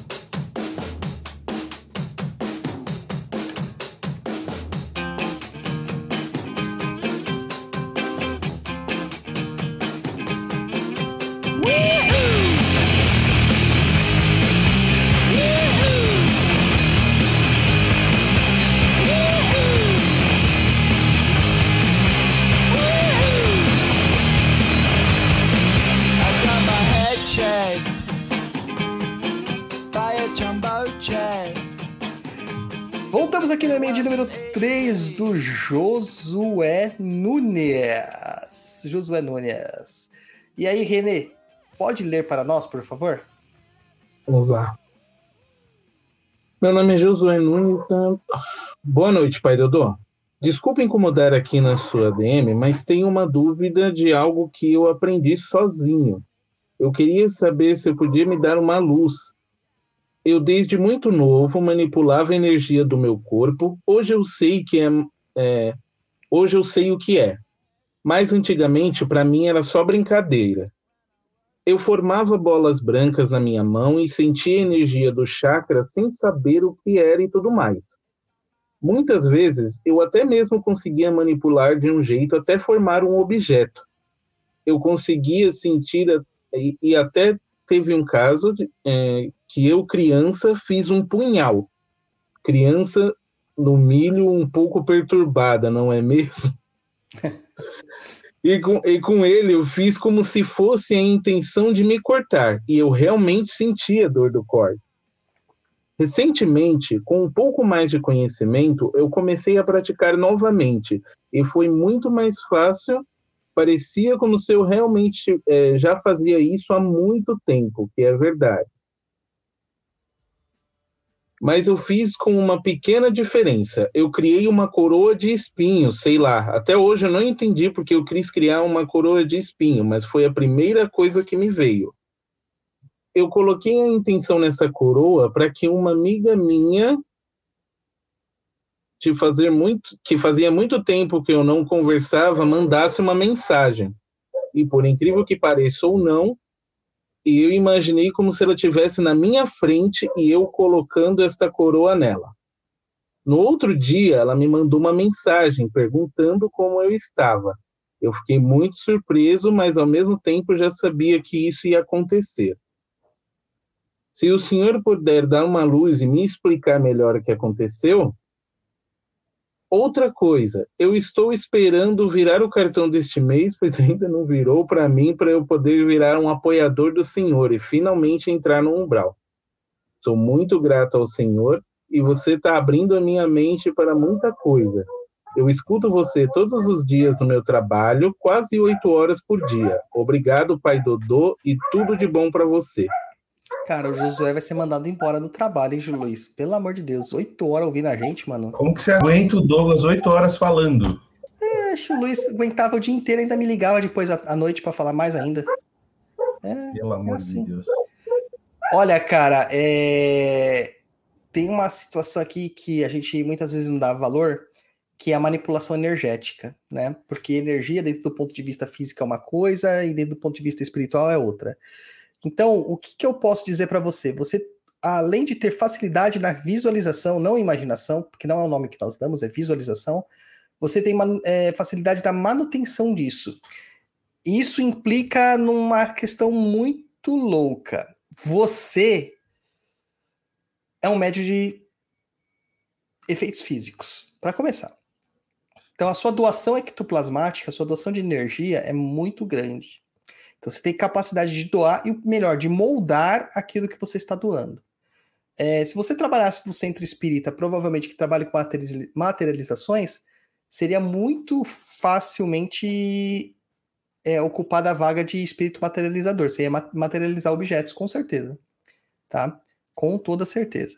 Voltamos aqui no e-mail de número 3 do Josué Nunes. Josué Nunes. E aí, Renê, pode ler para nós, por favor? Vamos lá. Meu nome é Josué Nunes. Da... Boa noite, pai Dodô. Desculpa incomodar aqui na sua DM, mas tenho uma dúvida de algo que eu aprendi sozinho. Eu queria saber se eu podia me dar uma luz eu desde muito novo manipulava a energia do meu corpo. Hoje eu sei que é, é hoje eu sei o que é. Mas antigamente para mim era só brincadeira. Eu formava bolas brancas na minha mão e sentia a energia do chakra sem saber o que era e tudo mais. Muitas vezes eu até mesmo conseguia manipular de um jeito até formar um objeto. Eu conseguia sentir e, e até teve um caso de, é, que eu, criança, fiz um punhal. Criança no milho um pouco perturbada, não é mesmo? e, com, e com ele eu fiz como se fosse a intenção de me cortar, e eu realmente sentia dor do corte. Recentemente, com um pouco mais de conhecimento, eu comecei a praticar novamente, e foi muito mais fácil. Parecia como se eu realmente é, já fazia isso há muito tempo, que é verdade mas eu fiz com uma pequena diferença. Eu criei uma coroa de espinho, sei lá. Até hoje eu não entendi porque eu quis criar uma coroa de espinho, mas foi a primeira coisa que me veio. Eu coloquei a intenção nessa coroa para que uma amiga minha de fazer muito, que fazia muito tempo que eu não conversava, mandasse uma mensagem. E por incrível que pareça ou não, e eu imaginei como se ela tivesse na minha frente e eu colocando esta coroa nela. No outro dia, ela me mandou uma mensagem perguntando como eu estava. Eu fiquei muito surpreso, mas ao mesmo tempo já sabia que isso ia acontecer. Se o senhor puder dar uma luz e me explicar melhor o que aconteceu, Outra coisa, eu estou esperando virar o cartão deste mês, pois ainda não virou para mim, para eu poder virar um apoiador do Senhor e finalmente entrar no umbral. Sou muito grato ao Senhor e você está abrindo a minha mente para muita coisa. Eu escuto você todos os dias no meu trabalho, quase oito horas por dia. Obrigado, Pai Dodô, e tudo de bom para você. Cara, o Josué vai ser mandado embora do trabalho, hein, Luiz? Pelo amor de Deus, oito horas ouvindo a gente, mano. Como que você aguenta o Douglas oito horas falando? É, o Luiz aguentava o dia inteiro ainda me ligava depois à noite para falar mais ainda. É, Pelo amor é assim. de Deus. Olha, cara, é... tem uma situação aqui que a gente muitas vezes não dá valor, que é a manipulação energética, né? Porque energia, dentro do ponto de vista físico, é uma coisa, e dentro do ponto de vista espiritual, é outra. Então, o que, que eu posso dizer para você? Você, além de ter facilidade na visualização, não imaginação, porque não é o nome que nós damos, é visualização, você tem uma, é, facilidade na manutenção disso. Isso implica numa questão muito louca. Você é um médio de efeitos físicos, para começar. Então, a sua doação ectoplasmática, a sua doação de energia é muito grande. Então você tem capacidade de doar e melhor, de moldar aquilo que você está doando. É, se você trabalhasse no centro espírita, provavelmente que trabalha com materializações, seria muito facilmente é, ocupar da vaga de espírito materializador. Você ia materializar objetos, com certeza. Tá? Com toda certeza.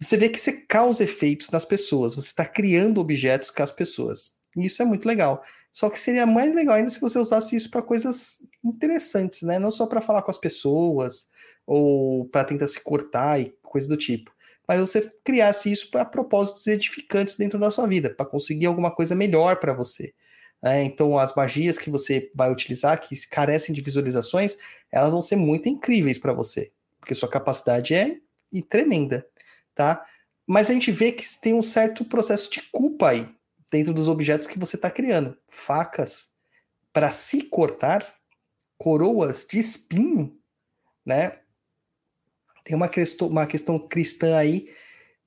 Você vê que você causa efeitos nas pessoas. Você está criando objetos com as pessoas. E isso é muito legal. Só que seria mais legal ainda se você usasse isso para coisas interessantes, né? Não só para falar com as pessoas ou para tentar se cortar e coisa do tipo. Mas você criasse isso para propósitos edificantes dentro da sua vida, para conseguir alguma coisa melhor para você. É, então, as magias que você vai utilizar, que carecem de visualizações, elas vão ser muito incríveis para você, porque sua capacidade é tremenda, tá? Mas a gente vê que tem um certo processo de culpa aí, dentro dos objetos que você está criando. Facas para se cortar, coroas de espinho, né? Tem uma questão, uma questão cristã aí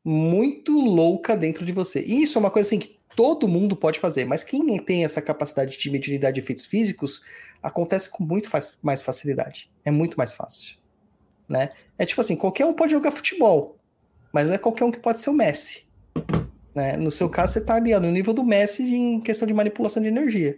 muito louca dentro de você. E isso é uma coisa assim que todo mundo pode fazer, mas quem tem essa capacidade de mediunidade de efeitos físicos acontece com muito mais facilidade. É muito mais fácil. Né? É tipo assim, qualquer um pode jogar futebol, mas não é qualquer um que pode ser o Messi. Né? No seu caso, você está ali ó, no nível do Messi em questão de manipulação de energia.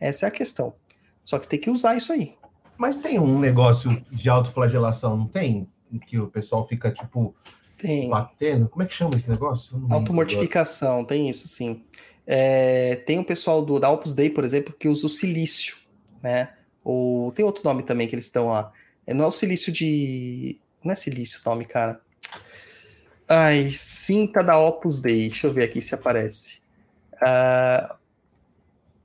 Essa é a questão. Só que tem que usar isso aí. Mas tem um negócio de autoflagelação, não tem? Em que o pessoal fica, tipo, tem. batendo. Como é que chama esse negócio? Automortificação, tem isso sim. É, tem um pessoal do, da Opus Dei, por exemplo, que usa o silício, né? Ou tem outro nome também que eles estão lá. É, não é o silício de. Não é silício o nome, cara. Ai, cinta da Opus Dei. Deixa eu ver aqui se aparece. Uh,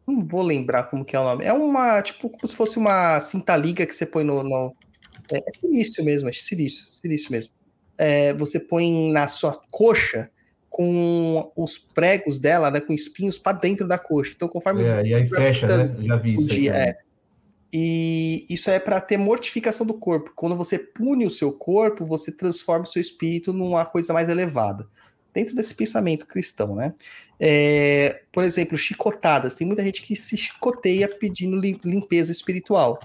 não vou lembrar como que é o nome. É uma, tipo, como se fosse uma cinta liga que você põe no. no é, é silício mesmo, é silício, silício mesmo. É, você põe na sua coxa com os pregos dela, né, com espinhos para dentro da coxa. Então, conforme. É, e aí fecha, né? Já vi isso. Dia, é. E isso é para ter mortificação do corpo. Quando você pune o seu corpo, você transforma o seu espírito numa coisa mais elevada. Dentro desse pensamento cristão, né? É, por exemplo, chicotadas. Tem muita gente que se chicoteia pedindo limpeza espiritual.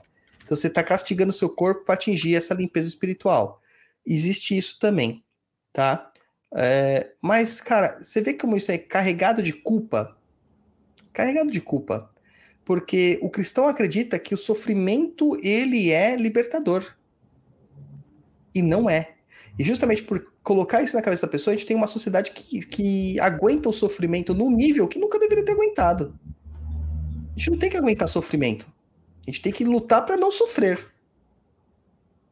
Então você está castigando o seu corpo para atingir essa limpeza espiritual. Existe isso também, tá? É, mas, cara, você vê como isso é carregado de culpa? Carregado de culpa porque o cristão acredita que o sofrimento ele é libertador. E não é. E justamente por colocar isso na cabeça da pessoa, a gente tem uma sociedade que, que aguenta o sofrimento num nível que nunca deveria ter aguentado. A gente não tem que aguentar sofrimento. A gente tem que lutar para não sofrer.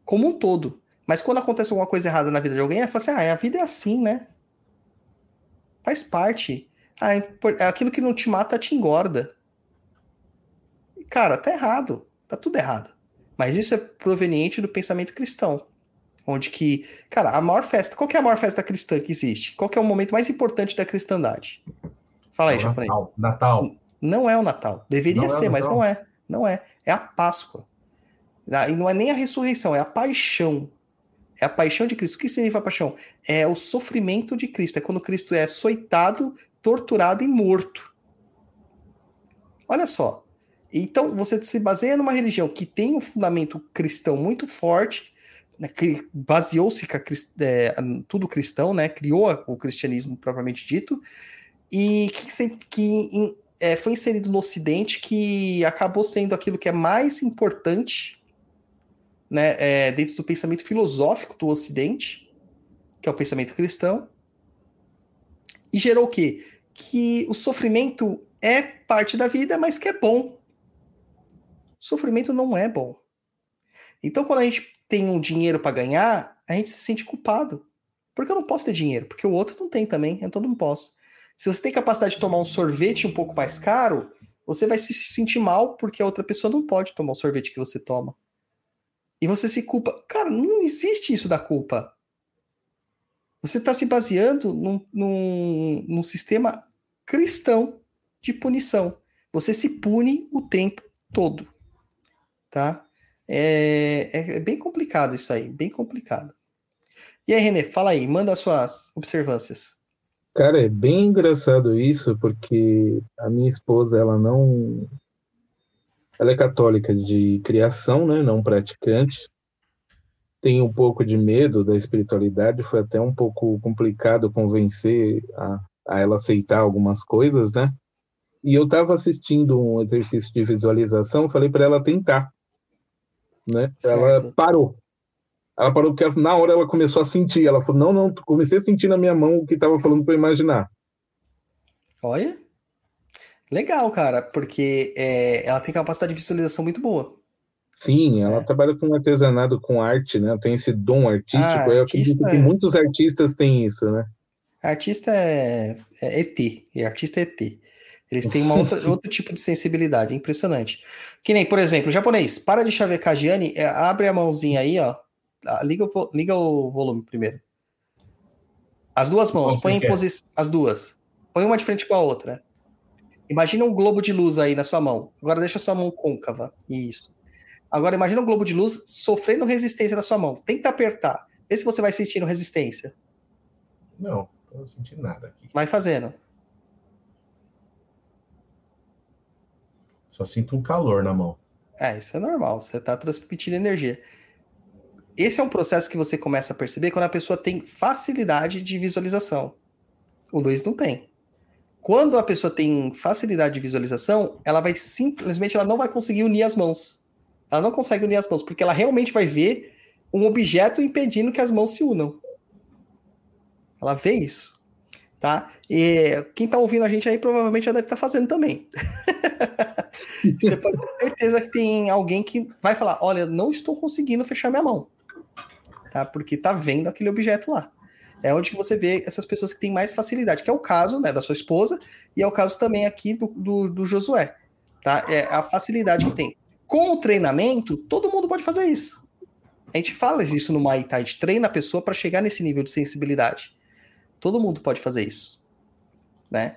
Como um todo. Mas quando acontece alguma coisa errada na vida de alguém, é fala assim: ah, a vida é assim, né? Faz parte. Ah, é aquilo que não te mata te engorda cara, tá errado. Tá tudo errado. Mas isso é proveniente do pensamento cristão. Onde que, cara, a maior festa, qual que é a maior festa cristã que existe? Qual que é o momento mais importante da cristandade? Fala aí, japonês. Natal. Natal. Não é o Natal. Deveria não é ser, é mas não é. Não é. É a Páscoa. Ah, e não é nem a ressurreição, é a paixão. É a paixão de Cristo. O que significa a paixão? É o sofrimento de Cristo. É quando Cristo é açoitado, torturado e morto. Olha só. Então, você se baseia numa religião que tem um fundamento cristão muito forte, né, que baseou-se é, tudo cristão, né, criou o cristianismo propriamente dito, e que, que é, foi inserido no Ocidente, que acabou sendo aquilo que é mais importante né, é, dentro do pensamento filosófico do Ocidente, que é o pensamento cristão, e gerou o quê? Que o sofrimento é parte da vida, mas que é bom. Sofrimento não é bom. Então, quando a gente tem um dinheiro para ganhar, a gente se sente culpado. Porque eu não posso ter dinheiro, porque o outro não tem também, então não posso. Se você tem capacidade de tomar um sorvete um pouco mais caro, você vai se sentir mal porque a outra pessoa não pode tomar o sorvete que você toma. E você se culpa. Cara, não existe isso da culpa. Você está se baseando num, num, num sistema cristão de punição. Você se pune o tempo todo tá? É, é, é, bem complicado isso aí, bem complicado. E aí, Renê, fala aí, manda as suas observâncias. Cara, é bem engraçado isso, porque a minha esposa, ela não. Ela é católica de criação, né? Não praticante. Tem um pouco de medo da espiritualidade, foi até um pouco complicado convencer a, a ela aceitar algumas coisas, né? e eu estava assistindo um exercício de visualização, falei para ela tentar, né? Certo. Ela parou. Ela parou porque ela- na hora ela começou a sentir. Ela falou: "Não, não, comecei a sentir na minha mão o que estava falando para imaginar". Olha. Legal, cara, porque é, ela tem capacidade de visualização muito boa. Sim, ela É. trabalha com artesanato, com arte, né? Tem esse dom artístico. Ah, eu acredito que é- muitos artistas têm isso, né? Artista é, é ET, e artista é ET. Eles têm uma outra, outro tipo de sensibilidade, é impressionante. Que nem, por exemplo, japonês, para de chavecar Gianni, é, abre a mãozinha aí, ó. Ah, Liga o, liga o volume primeiro. As duas mãos, põe em quer? posição. As duas. Põe uma de frente para a outra. Imagina um globo de luz aí na sua mão. Agora deixa a sua mão côncava. Isso. Agora imagina um globo de luz sofrendo resistência na sua mão. Tenta apertar. Vê se você vai sentindo resistência. Não, não sentindo nada aqui. Vai fazendo. Só sinto um calor na mão. É, isso é normal, você está transmitindo energia. Esse é um processo que você começa a perceber quando a pessoa tem facilidade de visualização. O Luiz não tem. Quando a pessoa tem facilidade de visualização, ela vai simplesmente ela não vai conseguir unir as mãos. Ela não consegue unir as mãos, porque ela realmente vai ver um objeto impedindo que as mãos se unam. Ela vê isso. Tá? E quem tá ouvindo a gente aí provavelmente já deve estar fazendo também. Você pode ter certeza que tem alguém que vai falar: Olha, não estou conseguindo fechar minha mão. Tá? Porque tá vendo aquele objeto lá. É onde você vê essas pessoas que têm mais facilidade, que é o caso né, da sua esposa, e é o caso também aqui do, do, do Josué. Tá? É a facilidade que tem. Com o treinamento, todo mundo pode fazer isso. A gente fala isso no Thai, a gente treina a pessoa para chegar nesse nível de sensibilidade. Todo mundo pode fazer isso. Né?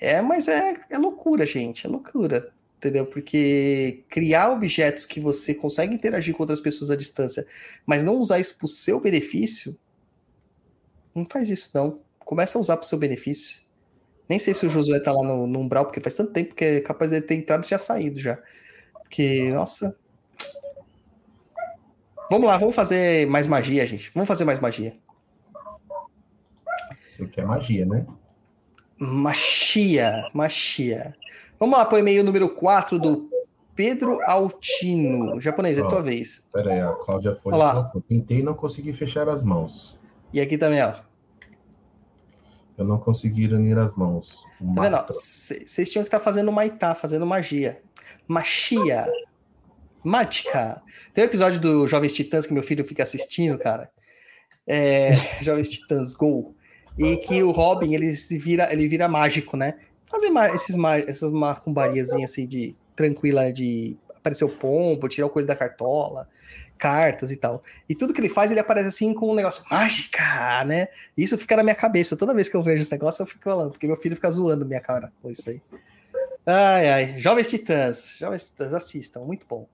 É, mas é, é loucura, gente, é loucura entendeu? Porque criar objetos que você consegue interagir com outras pessoas à distância, mas não usar isso para o seu benefício, não faz isso não. Começa a usar para o seu benefício. Nem sei se o Josué tá lá no, no umbral, porque faz tanto tempo que é capaz dele ter entrado e já saído já. Porque, nossa. Vamos lá, vamos fazer mais magia, gente. Vamos fazer mais magia. Você quer magia, né? Machia, machia. Vamos lá para o e-mail número 4 do Pedro Altino. Japonês, é Ó. tua vez. Pera aí, a Cláudia foi. Olha lá. Tentei e não consegui fechar as mãos. E aqui também, ó. Eu não consegui unir as mãos. Tá. Vocês tinham que estar fazendo maitá, fazendo magia. Machia. Mágica. Tem um episódio do Jovens Titãs que meu filho fica assistindo, cara. É, Jovens Titãs Go. E que o Robin, ele se vira, ele vira mágico, né? Fazer esses essas macumbariazinhas assim de tranquila, de aparecer o pombo, tirar o coelho da cartola, cartas e tal. E tudo que ele faz, ele aparece assim com um negócio mágica, né? Isso fica na minha cabeça. Toda vez que eu vejo esse negócio, eu fico falando, porque meu filho fica zoando minha cara com isso aí. Ai, ai. Jovens Titãs. Jovens Titãs, assistam. Muito bom.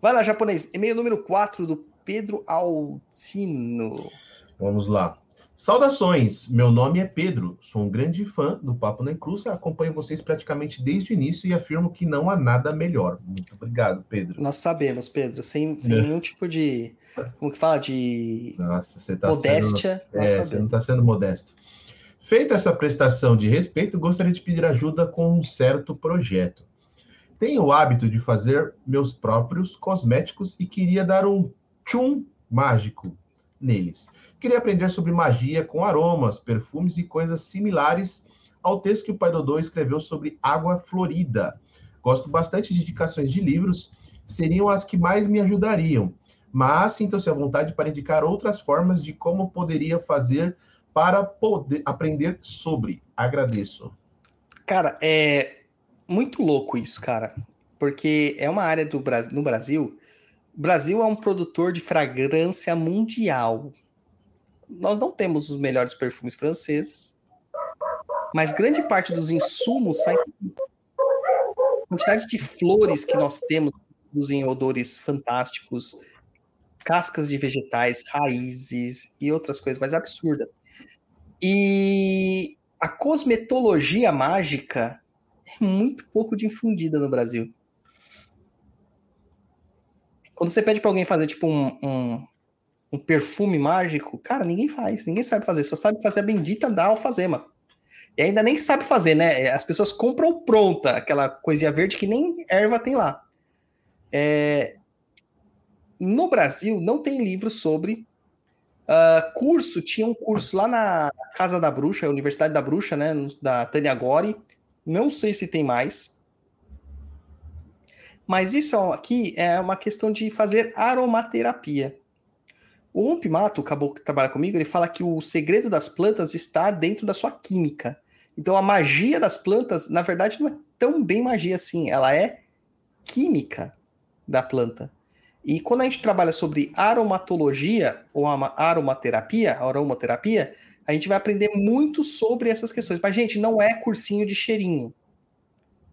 Vai lá, japonês. E-mail número 4 do Pedro Altino. Vamos lá. Saudações, meu nome é Pedro, sou um grande fã do Papo na Encruza, acompanho vocês praticamente desde o início e afirmo que não há nada melhor. Muito obrigado, Pedro. Nós sabemos, Pedro, sem, sem É. nenhum tipo de. Como que fala? De Nossa, você tá modéstia. sendo... É, você não está sendo modesto. Feita essa prestação de respeito, gostaria de pedir ajuda com um certo projeto. Tenho o hábito de fazer meus próprios cosméticos e queria dar um tchum mágico neles. Queria aprender sobre magia com aromas, perfumes e coisas similares ao texto que o Pai Dodô escreveu sobre água florida. Gosto bastante de indicações de livros, seriam as que mais me ajudariam, mas sintam-se à vontade para indicar outras formas de como poderia fazer para poder aprender sobre. Agradeço. Cara, é muito louco isso, cara. Porque é uma área do Brasil, no Brasil. O Brasil é um produtor de fragrância mundial. Nós não temos os melhores perfumes franceses, mas grande parte dos insumos sai. A quantidade de flores que nós temos em odores fantásticos, cascas de vegetais, raízes e outras coisas mais absurdas. E a cosmetologia mágica é muito pouco difundida no Brasil. Quando você pede para alguém fazer tipo um, um, um, perfume mágico, cara, ninguém faz, ninguém sabe fazer, só sabe fazer a bendita da alfazema. E ainda nem sabe fazer, né? As pessoas compram pronta aquela coisinha verde que nem erva tem lá. É... No Brasil, não tem livro sobre. Uh, curso, tinha um curso lá na Casa da Bruxa, Universidade da Bruxa, né? Da Tânia Gori. Não sei se tem mais. Mas isso aqui é uma questão de fazer aromaterapia. O Umpimato, o caboclo que trabalha comigo, ele fala que o segredo das plantas está dentro da sua química. Então a magia das plantas, na verdade, não é tão bem magia assim, ela é química da planta. E quando a gente trabalha sobre aromatologia ou aromaterapia, aromaterapia, a gente vai aprender muito sobre essas questões. Mas, gente, não é cursinho de cheirinho.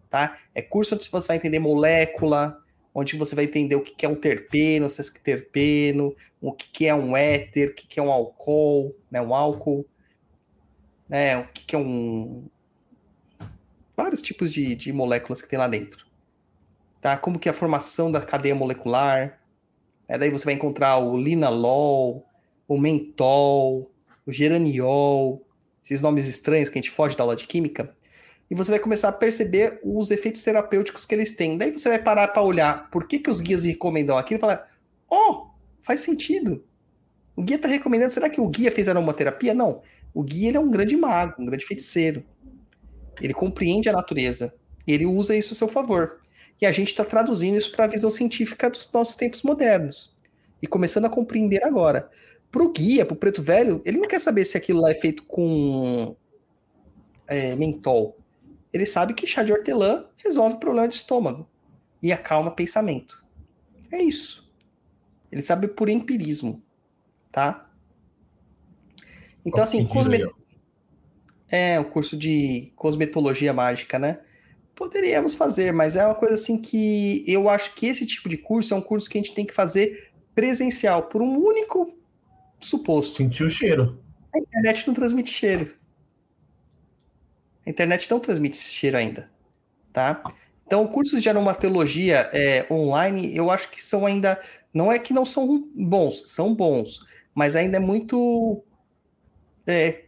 Tá? É curso onde você vai entender molécula, onde você vai entender o que é um terpeno, se é terpeno, o que é um éter, o que é um álcool, né, um álcool, né, o que é um... vários tipos de, de moléculas que tem lá dentro. Tá? Como que é a formação da cadeia molecular. É, daí você vai encontrar o linalol, o mentol, o geraniol, esses nomes estranhos que a gente foge da aula de química e você vai começar a perceber os efeitos terapêuticos que eles têm. Daí você vai parar para olhar por que, que os guias recomendam aquilo e falar: oh, faz sentido. O guia está recomendando, será que o guia fez aromaterapia? Não. O guia ele é um grande mago, um grande feiticeiro. Ele compreende a natureza. E ele usa isso a seu favor. E a gente está traduzindo isso para a visão científica dos nossos tempos modernos. E começando a compreender agora. Para o guia, para o preto velho, ele não quer saber se aquilo lá é feito com é, mentol. Ele sabe que chá de hortelã resolve o problema de estômago e acalma pensamento. É isso. Ele sabe por empirismo, tá? Então, assim, cosme... é o curso de cosmetologia mágica, né? Poderíamos fazer, mas é uma coisa assim que eu acho que esse tipo de curso é um curso que a gente tem que fazer presencial, por um único suposto. Sentir o cheiro. A internet não transmite cheiro. A internet não transmite esse cheiro ainda, tá? Então, cursos de aromatologia é, online, eu acho que são ainda. Não é que não são bons, são bons, mas ainda é muito é,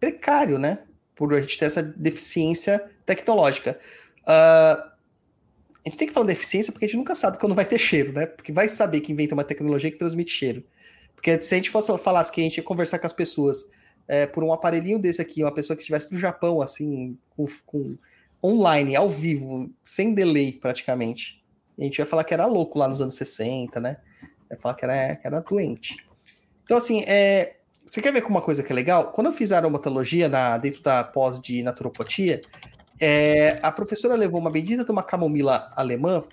precário, né? Por a gente ter essa deficiência tecnológica. Uh, a gente tem que falar de deficiência porque a gente nunca sabe quando vai ter cheiro, né? Porque vai saber que inventa uma tecnologia que transmite cheiro. Porque se a gente fosse falasse que a gente ia conversar com as pessoas é, por um aparelhinho desse aqui, uma pessoa que estivesse no Japão, assim, com, com, online, ao vivo, sem delay praticamente. A gente vai falar que era louco lá nos anos 60, né? Vai falar que era, que era doente. Então, assim, é, você quer ver uma coisa que é legal? Quando eu fiz a aromatologia na, dentro da pós de naturopatia, é, a professora levou uma bendita de uma camomila alemã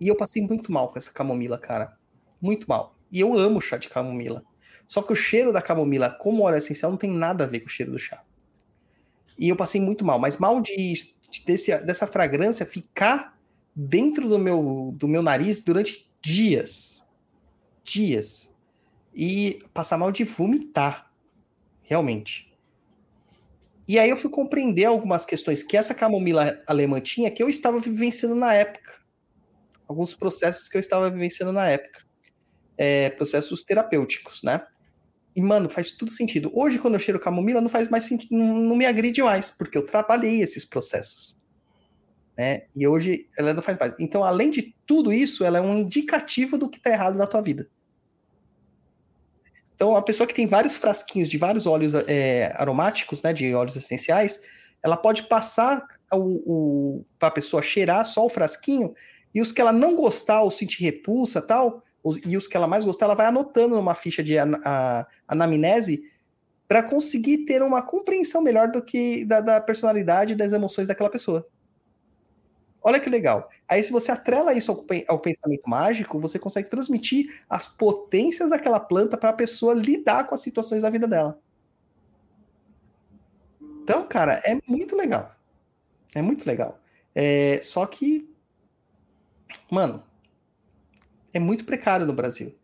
e eu passei muito mal com essa camomila, cara. Muito mal. E eu amo chá de camomila. Só que o cheiro da camomila, como óleo essencial, não tem nada a ver com o cheiro do chá. E eu passei muito mal, mas mal de, desse, dessa fragrância ficar dentro do meu, do meu nariz durante dias. Dias. E passar mal de vomitar. Realmente. E aí eu fui compreender algumas questões que essa camomila alemã tinha que eu estava vivenciando na época. Alguns processos que eu estava vivenciando na época. É, processos terapêuticos, né? E, mano, faz tudo sentido. Hoje, quando eu cheiro camomila, não faz mais sentido, não, não me agride mais, porque eu trabalhei esses processos. Né? E hoje ela não faz mais. Então, além de tudo isso, ela é um indicativo do que está errado na tua vida. Então, a pessoa que tem vários frasquinhos de vários óleos é, aromáticos, né, de óleos essenciais, ela pode passar para a pessoa cheirar só o frasquinho e os que ela não gostar ou sentir repulsa tal, e os que ela mais gostar, ela vai anotando numa ficha de an a, anamnese para conseguir ter uma compreensão melhor do que da, da personalidade e das emoções daquela pessoa. Olha que legal. Aí, se você atrela isso ao, ao, pensamento mágico, você consegue transmitir as potências daquela planta para a pessoa lidar com as situações da vida dela. Então, cara, é muito legal. É muito legal. É, só que, mano, é muito precário no Brasil.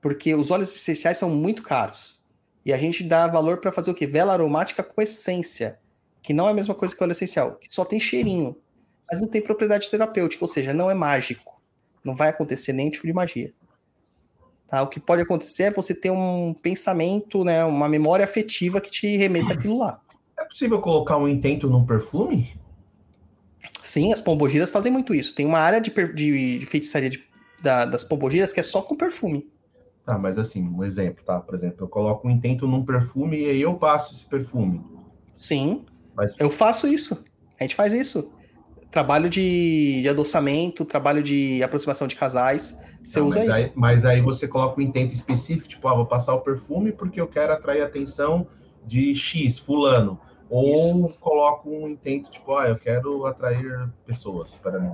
Porque os óleos essenciais são muito caros. E a gente dá valor para fazer o quê? Vela aromática com essência. Que não é a mesma coisa que óleo essencial. Que só tem cheirinho. Mas não tem propriedade terapêutica. Ou seja, não é mágico. Não vai acontecer nenhum tipo de magia. Tá? O que pode acontecer é você ter um pensamento, né, uma memória afetiva que te remeta aquilo lá. É possível colocar um intento num perfume? Sim, as pombogiras fazem muito isso. Tem uma área de, de- de feitiçaria de- da- das pombogiras que é só com perfume. Tá, mas assim, um exemplo, tá? Por exemplo, eu coloco um intento num perfume e aí eu passo esse perfume. Sim, Mas eu faço isso. A gente faz isso. Trabalho de, de adoçamento, trabalho de aproximação de casais. Você Não, usa mas isso. Aí, mas aí você coloca um intento específico, tipo, ah, vou passar o perfume porque eu quero atrair a atenção de X, fulano. Ou coloco um intento, tipo, ah, eu quero atrair pessoas para mim.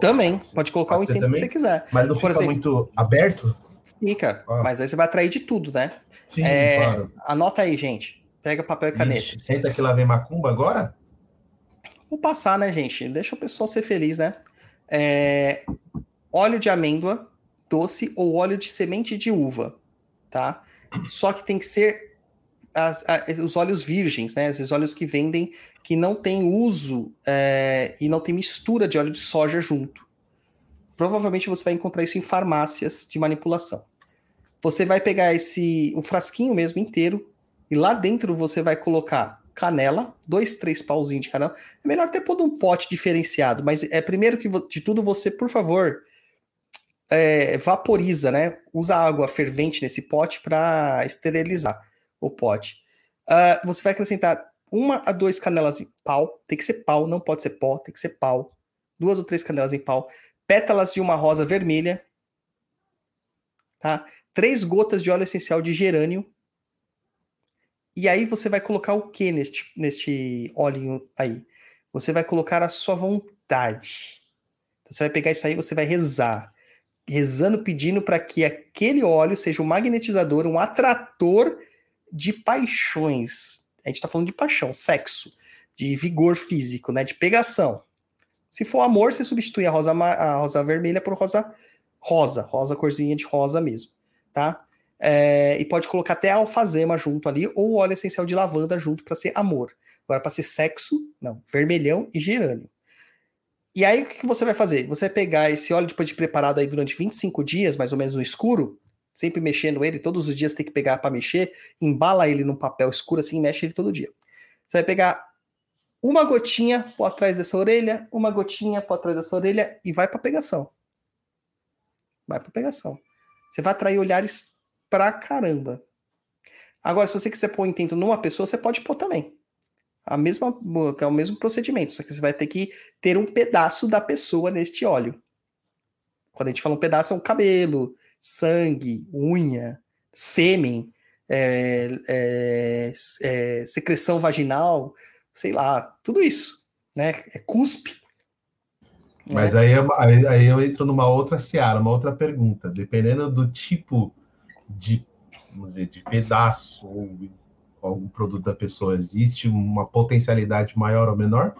Também, pode colocar Pode o ser intento que também? você quiser. Mas não Por fica exemplo- muito aberto? Fica, Ah. mas aí você vai atrair de tudo, né? Sim, É, claro. Anota aí, gente. Pega papel e caneta. Ixi, senta que lá vem macumba agora? Vou passar, né, gente? Deixa o pessoal ser feliz, né? É, óleo de amêndoa, doce ou óleo de semente de uva, tá? Só que tem que ser as- a- os óleos virgens, né? Esses óleos que vendem que não tem uso é, e não tem mistura de óleo de soja junto. Provavelmente você vai encontrar isso em farmácias de manipulação. Você vai pegar esse o frasquinho mesmo inteiro e lá dentro você vai colocar canela, dois, três pauzinhos de canela. É melhor ter pondo um pote diferenciado, mas é primeiro que de tudo você, por favor, é, vaporiza, né? Usa água fervente nesse pote para esterilizar o pote. Ah, você vai acrescentar uma a duas canelas em pau, tem que ser pau, não pode ser pó, tem que ser pau. Duas ou três canelas em pau, pétalas de uma rosa vermelha, tá? Três gotas de óleo essencial de gerânio. E aí você vai colocar o que neste, neste óleo aí? Você vai colocar a sua vontade. Então, você vai pegar isso aí, você vai rezar, rezando, pedindo para que aquele óleo seja um magnetizador, um atrator de paixões. A gente está falando de paixão, sexo, de vigor físico, né? De pegação. Se for amor, você substitui a rosa, a rosa vermelha por rosa rosa, rosa corzinha de rosa mesmo, tá? É, e pode colocar até alfazema junto ali, ou óleo essencial de lavanda junto para ser amor. Agora, para ser sexo, não. Vermelhão e gerânio. E aí, o que você vai fazer? Você vai pegar esse óleo depois de preparado aí durante 25 dias, mais ou menos no escuro, sempre mexendo ele, todos os dias tem que pegar para mexer, embala ele num papel escuro assim, e mexe ele todo dia. Você vai pegar uma gotinha por atrás dessa orelha, uma gotinha por atrás dessa orelha e vai para pegação. Vai para pegação. Você vai atrair olhares pra caramba. Agora, se você quiser pôr intento numa pessoa, você pode pôr também. A mesma, é o mesmo procedimento, só que você vai ter que ter um pedaço da pessoa neste óleo. Quando a gente fala um pedaço, é um cabelo, sangue, unha, sêmen, é, é, é, secreção vaginal, sei lá, tudo isso, né? É cuspe. Mas né? aí, é- aí, aí eu entro numa outra seara, uma outra pergunta. Dependendo do tipo de, vamos dizer, de pedaço ou algum produto da pessoa, existe uma potencialidade maior ou menor?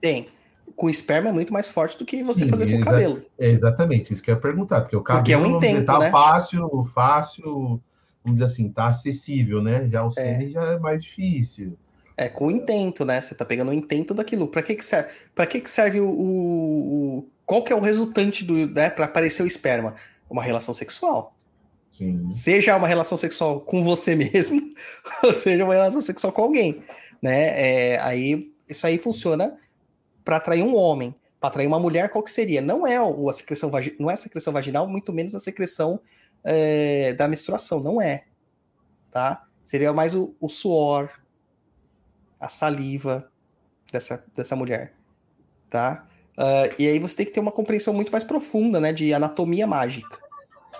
tem. Com esperma é muito mais forte do que você Sim, fazer com o cabelo. É exatamente isso que eu ia perguntar, porque o cabelo Porque é um dizer, intento, tá né? fácil, fácil, vamos dizer assim, tá acessível, né? Já o É. já é mais difícil. É com o intento, né? Você tá pegando o intento daquilo. Pra que que serve? Para que que serve o, o- o- qual que é o resultante do, né, para aparecer o esperma? Uma relação sexual. Sim. Seja uma relação sexual com você mesmo, ou seja uma relação sexual com alguém, né? É, aí isso aí funciona para atrair um homem, para atrair uma mulher, qual que seria? Não é a secreção não é a secreção vaginal, muito menos a secreção é, da menstruação, não é, tá? Seria mais o, o suor, a saliva dessa, dessa mulher, tá? Ah, e aí você tem que ter uma compreensão muito mais profunda, né, de anatomia mágica,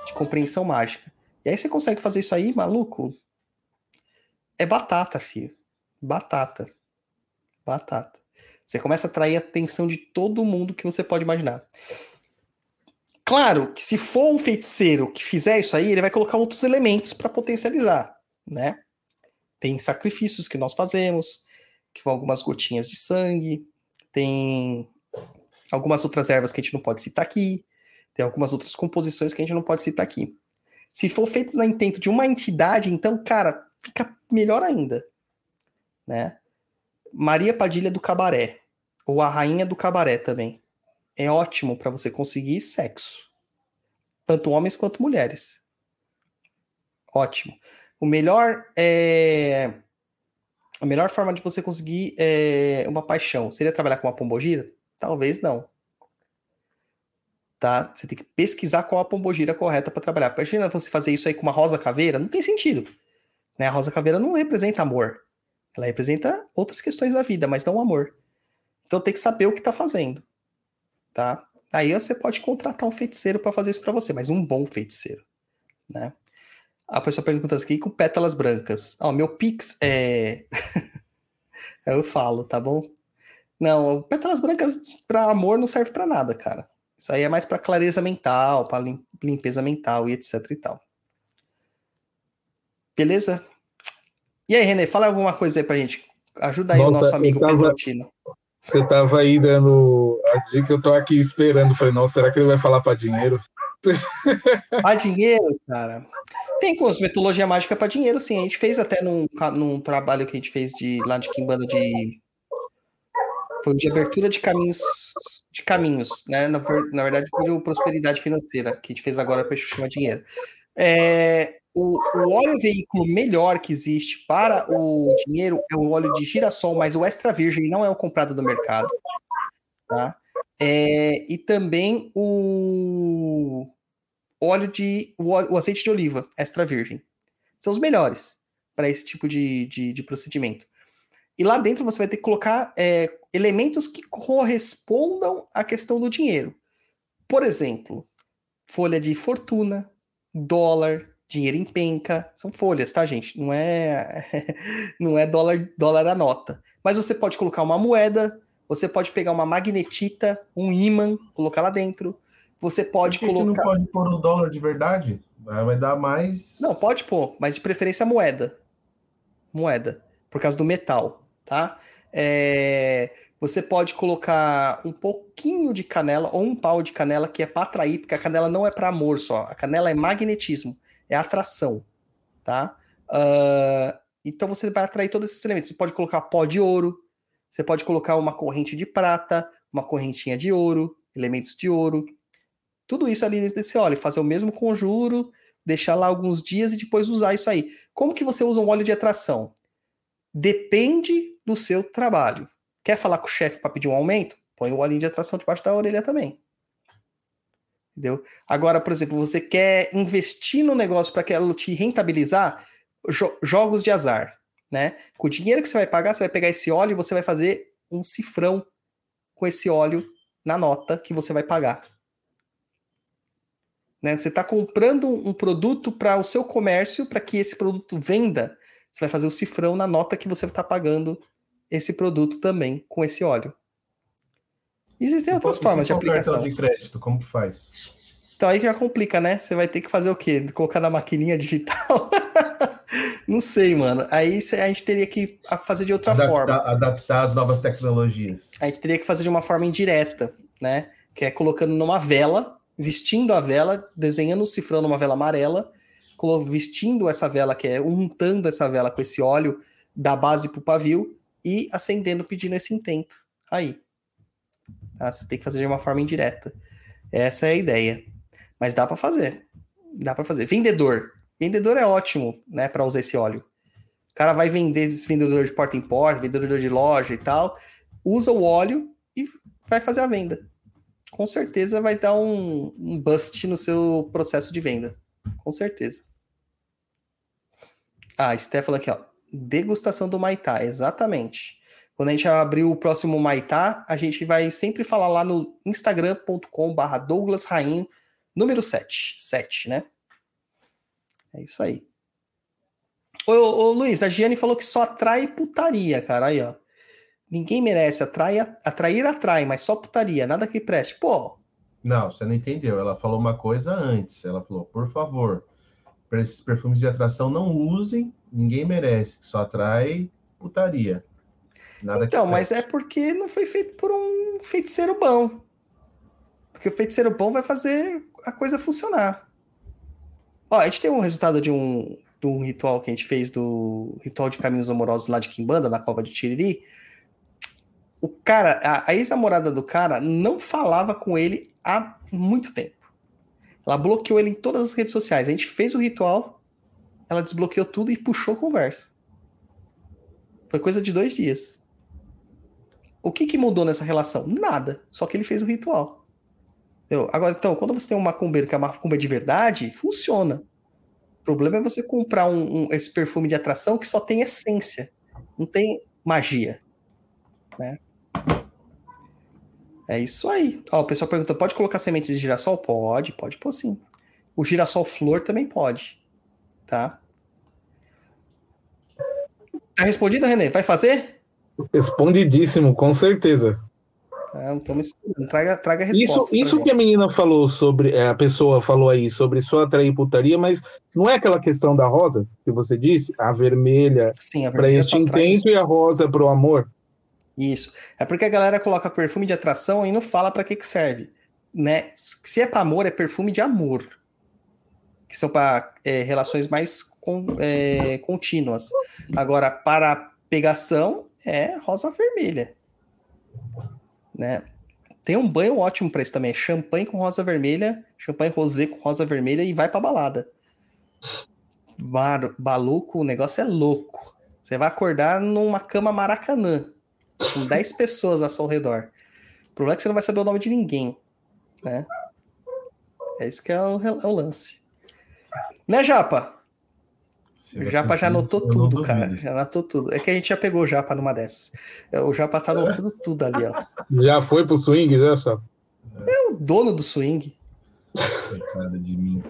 de compreensão mágica. E aí você consegue fazer isso aí, maluco? É batata, filho. Batata. Batata. Você começa a atrair a atenção de todo mundo que você pode imaginar. Claro que se for um feiticeiro que fizer isso aí, ele vai colocar outros elementos para potencializar, né? Tem sacrifícios que nós fazemos, que vão algumas gotinhas de sangue, tem algumas outras ervas que a gente não pode citar aqui, tem algumas outras composições que a gente não pode citar aqui. Se for feito no intento de uma entidade, então, cara, fica melhor ainda, né? Maria Padilha do Cabaré, ou a Rainha do Cabaré também. É ótimo para você conseguir sexo. Tanto homens quanto mulheres. Ótimo. O melhor é a melhor forma de você conseguir é, uma paixão seria trabalhar com uma pombogira? Talvez não. Tá? Você tem que pesquisar qual a pombogira correta para trabalhar. Imagina você fazer isso aí com uma rosa caveira, não tem sentido. Né? A rosa caveira não representa amor. Ela representa outras questões da vida, mas não amor. Então tem que saber o que está fazendo. Tá? Aí você pode contratar um feiticeiro para fazer isso para você, mas um bom feiticeiro, né? A pessoa pergunta aqui com pétalas brancas. Ó, oh, meu Pix é. eu falo, tá bom? Não, pétalas brancas para amor não serve para nada, cara. Isso aí é mais para clareza mental, para limpeza mental e etc e tal. Beleza? E aí, Renê, fala alguma coisa aí pra gente. Ajuda aí Volta, o nosso amigo tava, Pedro Tino. Você tava aí dando a dica, eu tô aqui esperando. Falei, não, será que ele vai falar para dinheiro? Para dinheiro, cara. Tem cosmetologia mágica para dinheiro, sim. A gente fez até num, num trabalho que a gente fez de lá de Kimbanda de. Foi de abertura de caminhos. De caminhos, né? Na, na verdade, foi de prosperidade financeira, que a gente fez agora para chamar dinheiro. É, o, o óleo veículo melhor que existe para o dinheiro é o óleo de girassol, mas o extra virgem não é o comprado do mercado. Tá? É, e também o óleo de o, óleo, o, azeite de oliva extra virgem. São os melhores para esse tipo de, de, de, procedimento. E lá dentro você vai ter que colocar é, elementos que correspondam à questão do dinheiro. Por exemplo, folha de fortuna, dólar, dinheiro em penca, são folhas, tá, gente? Não é não é dólar dólar a nota. Mas você pode colocar uma moeda, você pode pegar uma magnetita, um ímã, colocar lá dentro. Você pode Por que colocar. Que não pode pôr o dólar de verdade? Vai dar mais. Não, pode pôr, mas de preferência moeda. Moeda, por causa do metal, tá? É... Você pode colocar um pouquinho de canela ou um pau de canela que é para atrair, porque a canela não é para amor só. A canela é magnetismo é atração, tá? Uh, então você vai atrair todos esses elementos. Você pode colocar pó de ouro, você pode colocar uma corrente de prata, uma correntinha de ouro, elementos de ouro. Tudo isso ali dentro desse óleo, fazer o mesmo conjuro, deixar lá alguns dias e depois usar isso aí. Como que você usa um óleo de atração? Depende do seu trabalho. Quer falar com o chefe para pedir um aumento? Põe o óleo de atração debaixo da orelha também. Entendeu? Agora, por exemplo, você quer investir no negócio para que ela te rentabilizar, jo jogos de azar, né? Com o dinheiro que você vai pagar, você vai pegar esse óleo e você vai fazer um cifrão com esse óleo na nota que você vai pagar. Né? Você está comprando um produto para o seu comércio, para que esse produto venda, você vai fazer o cifrão na nota que você está pagando esse produto também com esse óleo. Existem outras formas de aplicação. cartão de crédito, como que faz? Então aí já complica, né? Você vai ter que fazer o quê? Colocar na maquininha digital? Não sei, mano. Aí a gente teria que fazer de outra adaptar, forma. Adaptar as novas tecnologias. A gente teria que fazer de uma forma indireta, né? Que é colocando numa vela, vestindo a vela, desenhando o cifrão numa vela amarela, vestindo essa vela, que é untando essa vela com esse óleo da base pro pavio e acendendo pedindo esse intento. Aí. Tá? Você tem que fazer de uma forma indireta. Essa é a ideia. Mas dá para fazer. Dá para fazer. Vendedor. Vendedor é ótimo, né, para usar esse óleo. O cara vai vender vendedor de porta em porta, vendedor de loja e tal, usa o óleo e vai fazer a venda. Com certeza vai dar um, um bust no seu processo de venda. Com certeza. Ah, Stefano aqui, ó. Degustação do Maitá, exatamente. Quando a gente abrir o próximo Maitá, a gente vai sempre falar lá no instagram.com/barra Douglas Rainho, número 7. 7, né? É isso aí. Ô, ô, Luiz, a Giane falou que só atrai putaria, cara. Aí, ó. Ninguém merece. Atrai, atrair, atrai, mas só putaria. Nada que preste. Pô. Não, você não entendeu. Ela falou uma coisa antes. Ela falou, por favor, esses perfumes de atração não usem. Ninguém merece. Só atrai putaria. Nada então, mas é porque não foi feito por um feiticeiro bom. Porque o feiticeiro bom vai fazer a coisa funcionar. Ó, a gente tem um resultado de um, de um ritual que a gente fez do ritual de caminhos amorosos lá de Kimbanda, na cova de Tiriri. O cara, a, a ex-namorada do cara não falava com ele há muito tempo. Ela bloqueou ele em todas as redes sociais. A gente fez o ritual, ela desbloqueou tudo e puxou a conversa. Foi coisa de dois dias. O que, que mudou nessa relação? Nada. Só que ele fez o ritual. Agora, então, quando você tem um macumbeiro que é macumba de verdade, funciona. O problema é você comprar um, um, esse perfume de atração que só tem essência. Não tem magia. Né? É isso aí. Ó, o pessoal pergunta: pode colocar semente de girassol? Pode, pode pôr sim. O girassol flor também pode. Tá? Tá respondido, René? Vai fazer? Respondidíssimo, com certeza. Então traga, traga a resposta. Isso, isso que a menina falou sobre, é, a pessoa falou aí sobre só atrair putaria, mas não é aquela questão da rosa que você disse? A vermelha, para este intento e a rosa para o amor? Isso. É porque a galera coloca perfume de atração e não fala para que, que serve. Né? Se é para amor, é perfume de amor. Que são para é, relações mais con, é, contínuas. Agora, para pegação, é rosa vermelha. Né? Tem um banho ótimo para isso também. Champanhe com rosa vermelha, champanhe rosé com rosa vermelha e vai pra balada. Bar, baluco, o negócio é louco. Você vai acordar numa cama maracanã, com 10 pessoas ao seu redor. O problema é que você não vai saber o nome de ninguém. Né? É isso que é o, é o lance. Né, Japa? O Japa já anotou tudo, cara. Já anotou tudo. É que a gente já pegou o Japa numa dessas. É, o Japa tá anotando tudo ali, ó. Já foi pro swing, já, Japa? É o dono do swing. Coitado de mim.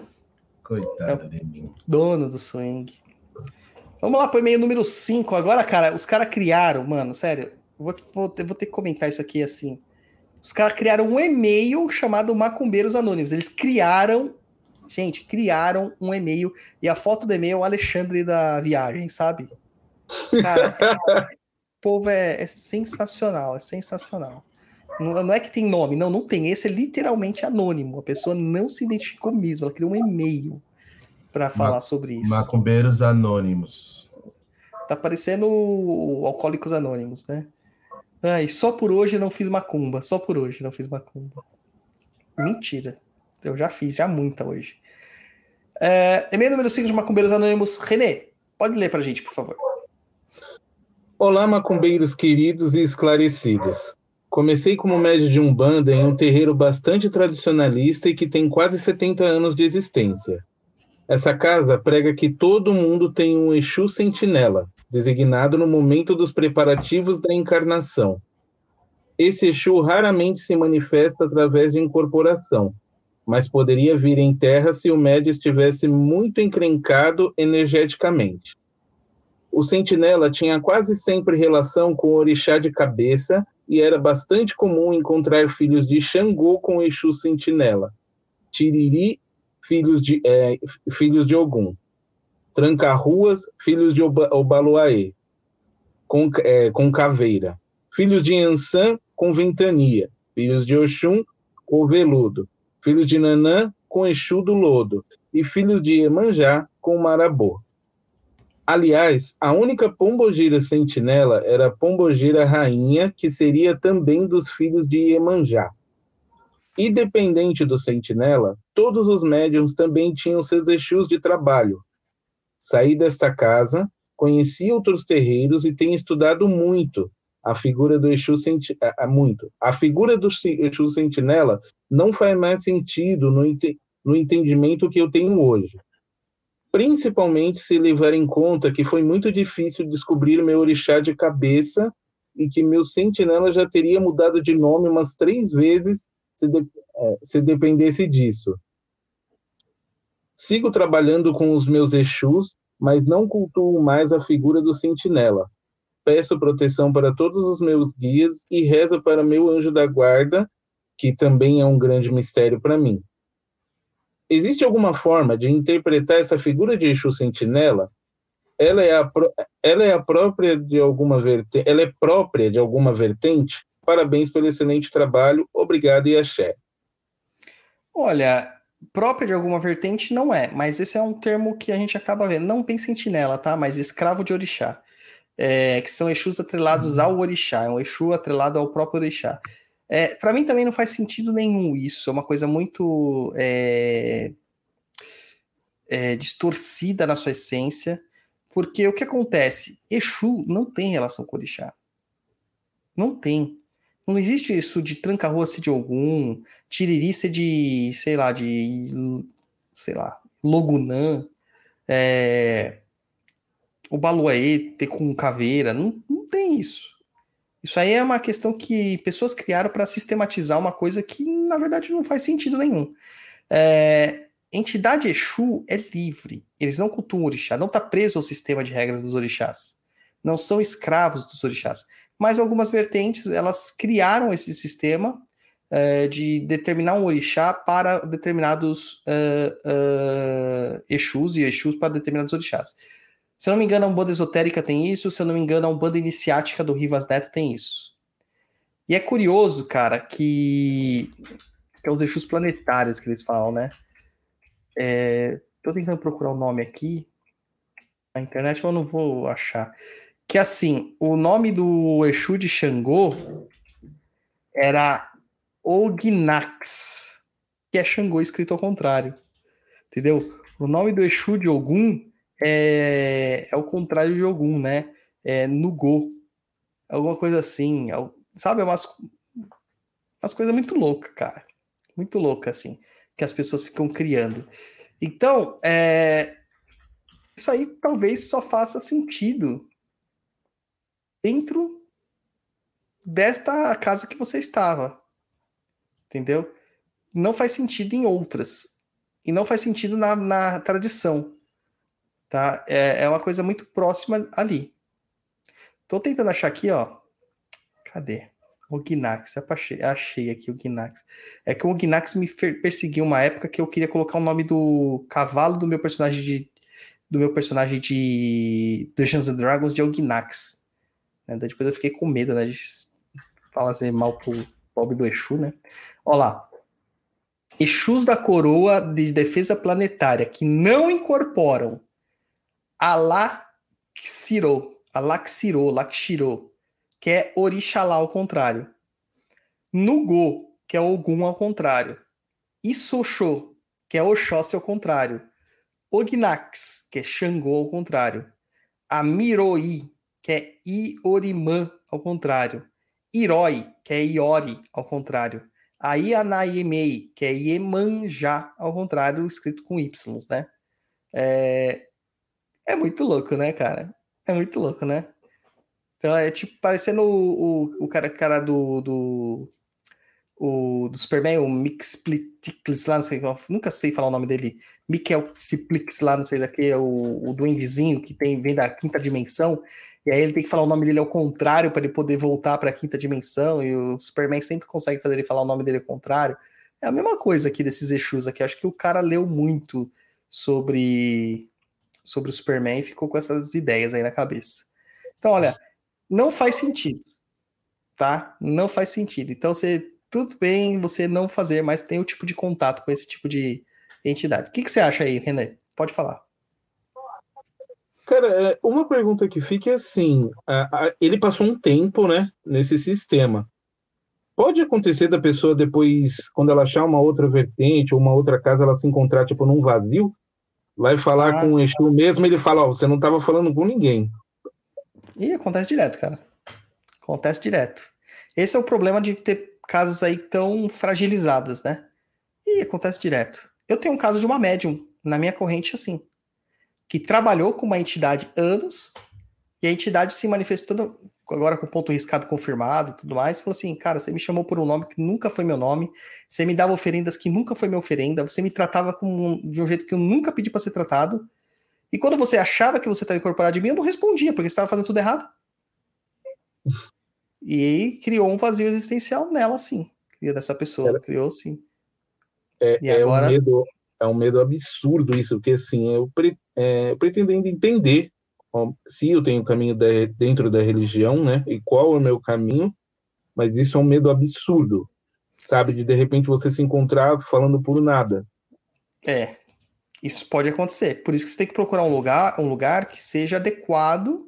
Coitado é de mim. Dono do swing. Vamos lá pro e-mail número 5. Agora, cara, os caras criaram, mano, sério. Eu vou, vou, vou ter que comentar isso aqui assim. Os caras criaram um e-mail chamado Macumbeiros Anônimos. Eles criaram Gente, criaram um e-mail e a foto do e-mail é o Alexandre da viagem, sabe? Cara, é, o povo é, é, sensacional, é sensacional. Não, não, é que tem nome, não, não tem. Esse é literalmente anônimo. A pessoa não se identificou mesmo, ela criou um e-mail para falar Ma sobre isso. Macumbeiros Anônimos. Tá parecendo Alcoólicos Anônimos, né? Ai, só por hoje não fiz macumba, só por hoje não fiz macumba. Mentira. Eu já fiz, já muita hoje. É, e-mail número 5 de Macumbeiros Anônimos. René, pode ler pra gente, por favor. Olá, macumbeiros queridos e esclarecidos. Comecei como médio de Umbanda em um terreiro bastante tradicionalista e que tem quase 70 anos de existência. Essa casa prega que todo mundo tem um Exu sentinela, designado no momento dos preparativos da encarnação. Esse Exu raramente se manifesta através de incorporação, mas poderia vir em terra se o médio estivesse muito encrencado energeticamente. O sentinela tinha quase sempre relação com o orixá de cabeça e era bastante comum encontrar filhos de Xangô com Exu sentinela, Tiriri, filhos de, é, filhos de Ogum, Tranca-ruas, filhos de Obaluaê, com, é, com caveira, filhos de Ansan com ventania, filhos de Oxum com veludo, filhos de Nanã com Exu do Lodo, e filhos de Emanjá com Marabô. Aliás, a única pombogira sentinela era a pombogira rainha, que seria também dos filhos de Iemanjá. Independente do sentinela, todos os médiums também tinham seus Exus de trabalho. Saí desta casa, conheci outros terreiros e tenho estudado muito, a figura do Exu senti é, muito. A figura do Exu Sentinela não faz mais sentido no, no entendimento que eu tenho hoje. Principalmente se levar em conta que foi muito difícil descobrir meu orixá de cabeça e que meu sentinela já teria mudado de nome umas três vezes se, de é, se dependesse disso. Sigo trabalhando com os meus Exus, mas não cultuo mais a figura do sentinela peço proteção para todos os meus guias e rezo para meu anjo da guarda, que também é um grande mistério para mim. Existe alguma forma de interpretar essa figura de Exu Sentinela? Ela é, a, ela é a própria de alguma vertente, ela é própria de alguma vertente? Parabéns pelo excelente trabalho, obrigado e axé. Olha, própria de alguma vertente não é, mas esse é um termo que a gente acaba vendo. Não bem sentinela, tá? Mas escravo de orixá é, que são Exus atrelados ao orixá, é um Exu atrelado ao próprio orixá. É, para mim também não faz sentido nenhum isso, é uma coisa muito é, é, distorcida na sua essência, Porque o que acontece? Exu não tem relação com orixá. Não tem. Não existe isso de tranca-rua ser de algum, tiriri ser de, sei lá, de, sei lá, logunã, é, o baluaê ter com caveira. Não, não tem isso. Isso aí é uma questão que pessoas criaram para sistematizar uma coisa que, na verdade, não faz sentido nenhum. É, entidade Exu é livre. Eles não cultuam orixá, não está preso ao sistema de regras dos orixás. Não são escravos dos orixás. Mas algumas vertentes, elas criaram esse sistema é, de determinar um orixá para determinados uh, uh, Exus e Exus para determinados orixás. Se eu não me engano, a Umbanda Esotérica tem isso, se eu não me engano, a Umbanda Iniciática do Rivas Neto tem isso. E é curioso, cara, que, que é os eixos planetários que eles falam, né? É, tô tentando procurar o nome aqui na internet, mas eu não vou achar. Que assim, o nome do Exu de Xangô era Ognax, que é Xangô escrito ao contrário. Entendeu? O nome do Exu de Ogum é, é o contrário de Ogum, né? É Nugô. Alguma coisa assim. Sabe? É umas, umas coisas muito loucas, cara. Muito louca, assim. Que as pessoas ficam criando. Então, é, isso aí talvez só faça sentido dentro desta casa que você estava. Entendeu? Não faz sentido em outras. E não faz sentido na, na tradição tá? É, é uma coisa muito próxima ali. Tô tentando achar aqui, ó. Cadê? O Gnax, achei, achei aqui o Gnax. É que o Gnax me perseguiu uma época que eu queria colocar o nome do cavalo do meu personagem de do meu personagem de Dungeons and Dragons de Ognax. Né? Depois eu fiquei com medo, né, de falar assim, mal pro pobre do Exu, né? Ó lá. Exus da coroa de defesa planetária que não incorporam Alaxiro, Alaxiro, Laxiro, que é Orixalá ao contrário. Nugo, que é Ogum ao contrário. Isoxô, que é Oxóssi ao contrário. Ognax, que é Xangô ao contrário. Amiroi, que é Iorimã ao contrário. Iroi, que é Iori ao contrário. A que é Iemanjá ao contrário, escrito com Y, né? É, é muito louco, né, cara? É muito louco, né? Então é tipo parecendo o, o, o cara, cara do, do, o, do Superman, o Mixplitix lá, não sei, nunca sei falar o nome dele. Mikel Ciplix lá, não sei daqui, é o, o duendezinho que tem, vem da quinta dimensão, e aí ele tem que falar o nome dele ao contrário para ele poder voltar para a quinta dimensão, e o Superman sempre consegue fazer ele falar o nome dele ao contrário. É a mesma coisa aqui desses Exus aqui, acho que o cara leu muito sobre sobre o Superman e ficou com essas ideias aí na cabeça. Então, olha, não faz sentido, tá? Não faz sentido. Então, você tudo bem você não fazer, mas tem o tipo de contato com esse tipo de entidade. O que, que você acha aí, René? Pode falar. Cara, é, uma pergunta que fica é assim: ele passou um tempo, né, nesse sistema. Pode acontecer da pessoa depois, quando ela achar uma outra vertente ou uma outra casa, ela se encontrar tipo num vazio vai falar ah. com o Exu mesmo, ele fala, ó, você não estava falando com ninguém. E acontece direto, cara. Acontece direto. Esse é o problema de ter casas aí tão fragilizadas, né? E acontece direto. Eu tenho um caso de uma médium na minha corrente assim, que trabalhou com uma entidade anos e a entidade se manifestou agora com ponto riscado confirmado e tudo mais, falou assim, cara, você me chamou por um nome que nunca foi meu nome, você me dava oferendas que nunca foi minha oferenda, você me tratava com, de um jeito que eu nunca pedi para ser tratado, e quando você achava que você estava incorporado em mim, eu não respondia, porque você estava fazendo tudo errado. E criou um vazio existencial nela, sim. Cria dessa pessoa, criou sim. É, e agora... é, um medo, é um medo absurdo isso, porque assim, eu pre, é, pretendo ainda entender se eu tenho caminho de, dentro da religião, né? E qual é o meu caminho? Mas isso é um medo absurdo, sabe? De de repente você se encontrar falando por nada. É, isso pode acontecer. Por isso que você tem que procurar um lugar, um lugar que seja adequado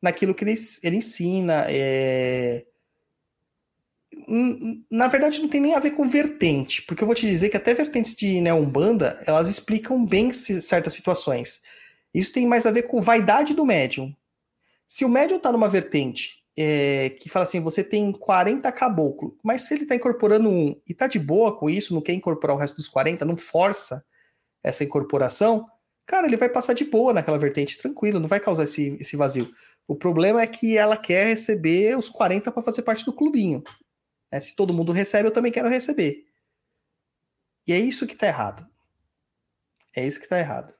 naquilo que ele, ele ensina. É... Na verdade, não tem nem a ver com vertente, porque eu vou te dizer que até vertentes de né, Umbanda, elas explicam bem certas situações. Isso tem mais a ver com vaidade do médium. Se o médium está numa vertente é, que fala assim, você tem 40 caboclo, mas se ele está incorporando um e está de boa com isso, não quer incorporar o resto dos 40, não força essa incorporação, cara, ele vai passar de boa naquela vertente, tranquilo, não vai causar esse, esse vazio. O problema é que ela quer receber os 40 para fazer parte do clubinho. É, se todo mundo recebe, eu também quero receber. E é isso que está errado. É isso que está errado.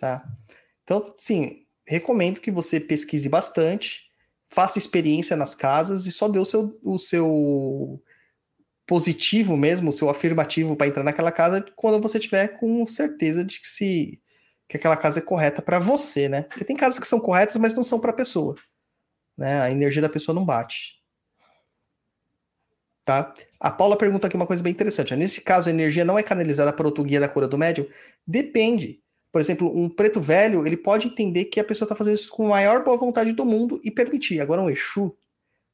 Tá? Então, sim, recomendo que você pesquise bastante, faça experiência nas casas e só dê o seu, o seu positivo mesmo, o seu afirmativo para entrar naquela casa quando você tiver com certeza de que se que aquela casa é correta para você, né? Porque tem casas que são corretas, mas não são para a pessoa, né? A energia da pessoa não bate. Tá? A Paula pergunta aqui uma coisa bem interessante. Nesse caso, a energia não é canalizada para outro guia da cura do médium? Depende. Por exemplo, um preto velho, ele pode entender que a pessoa está fazendo isso com a maior boa vontade do mundo e permitir. Agora, um Exu,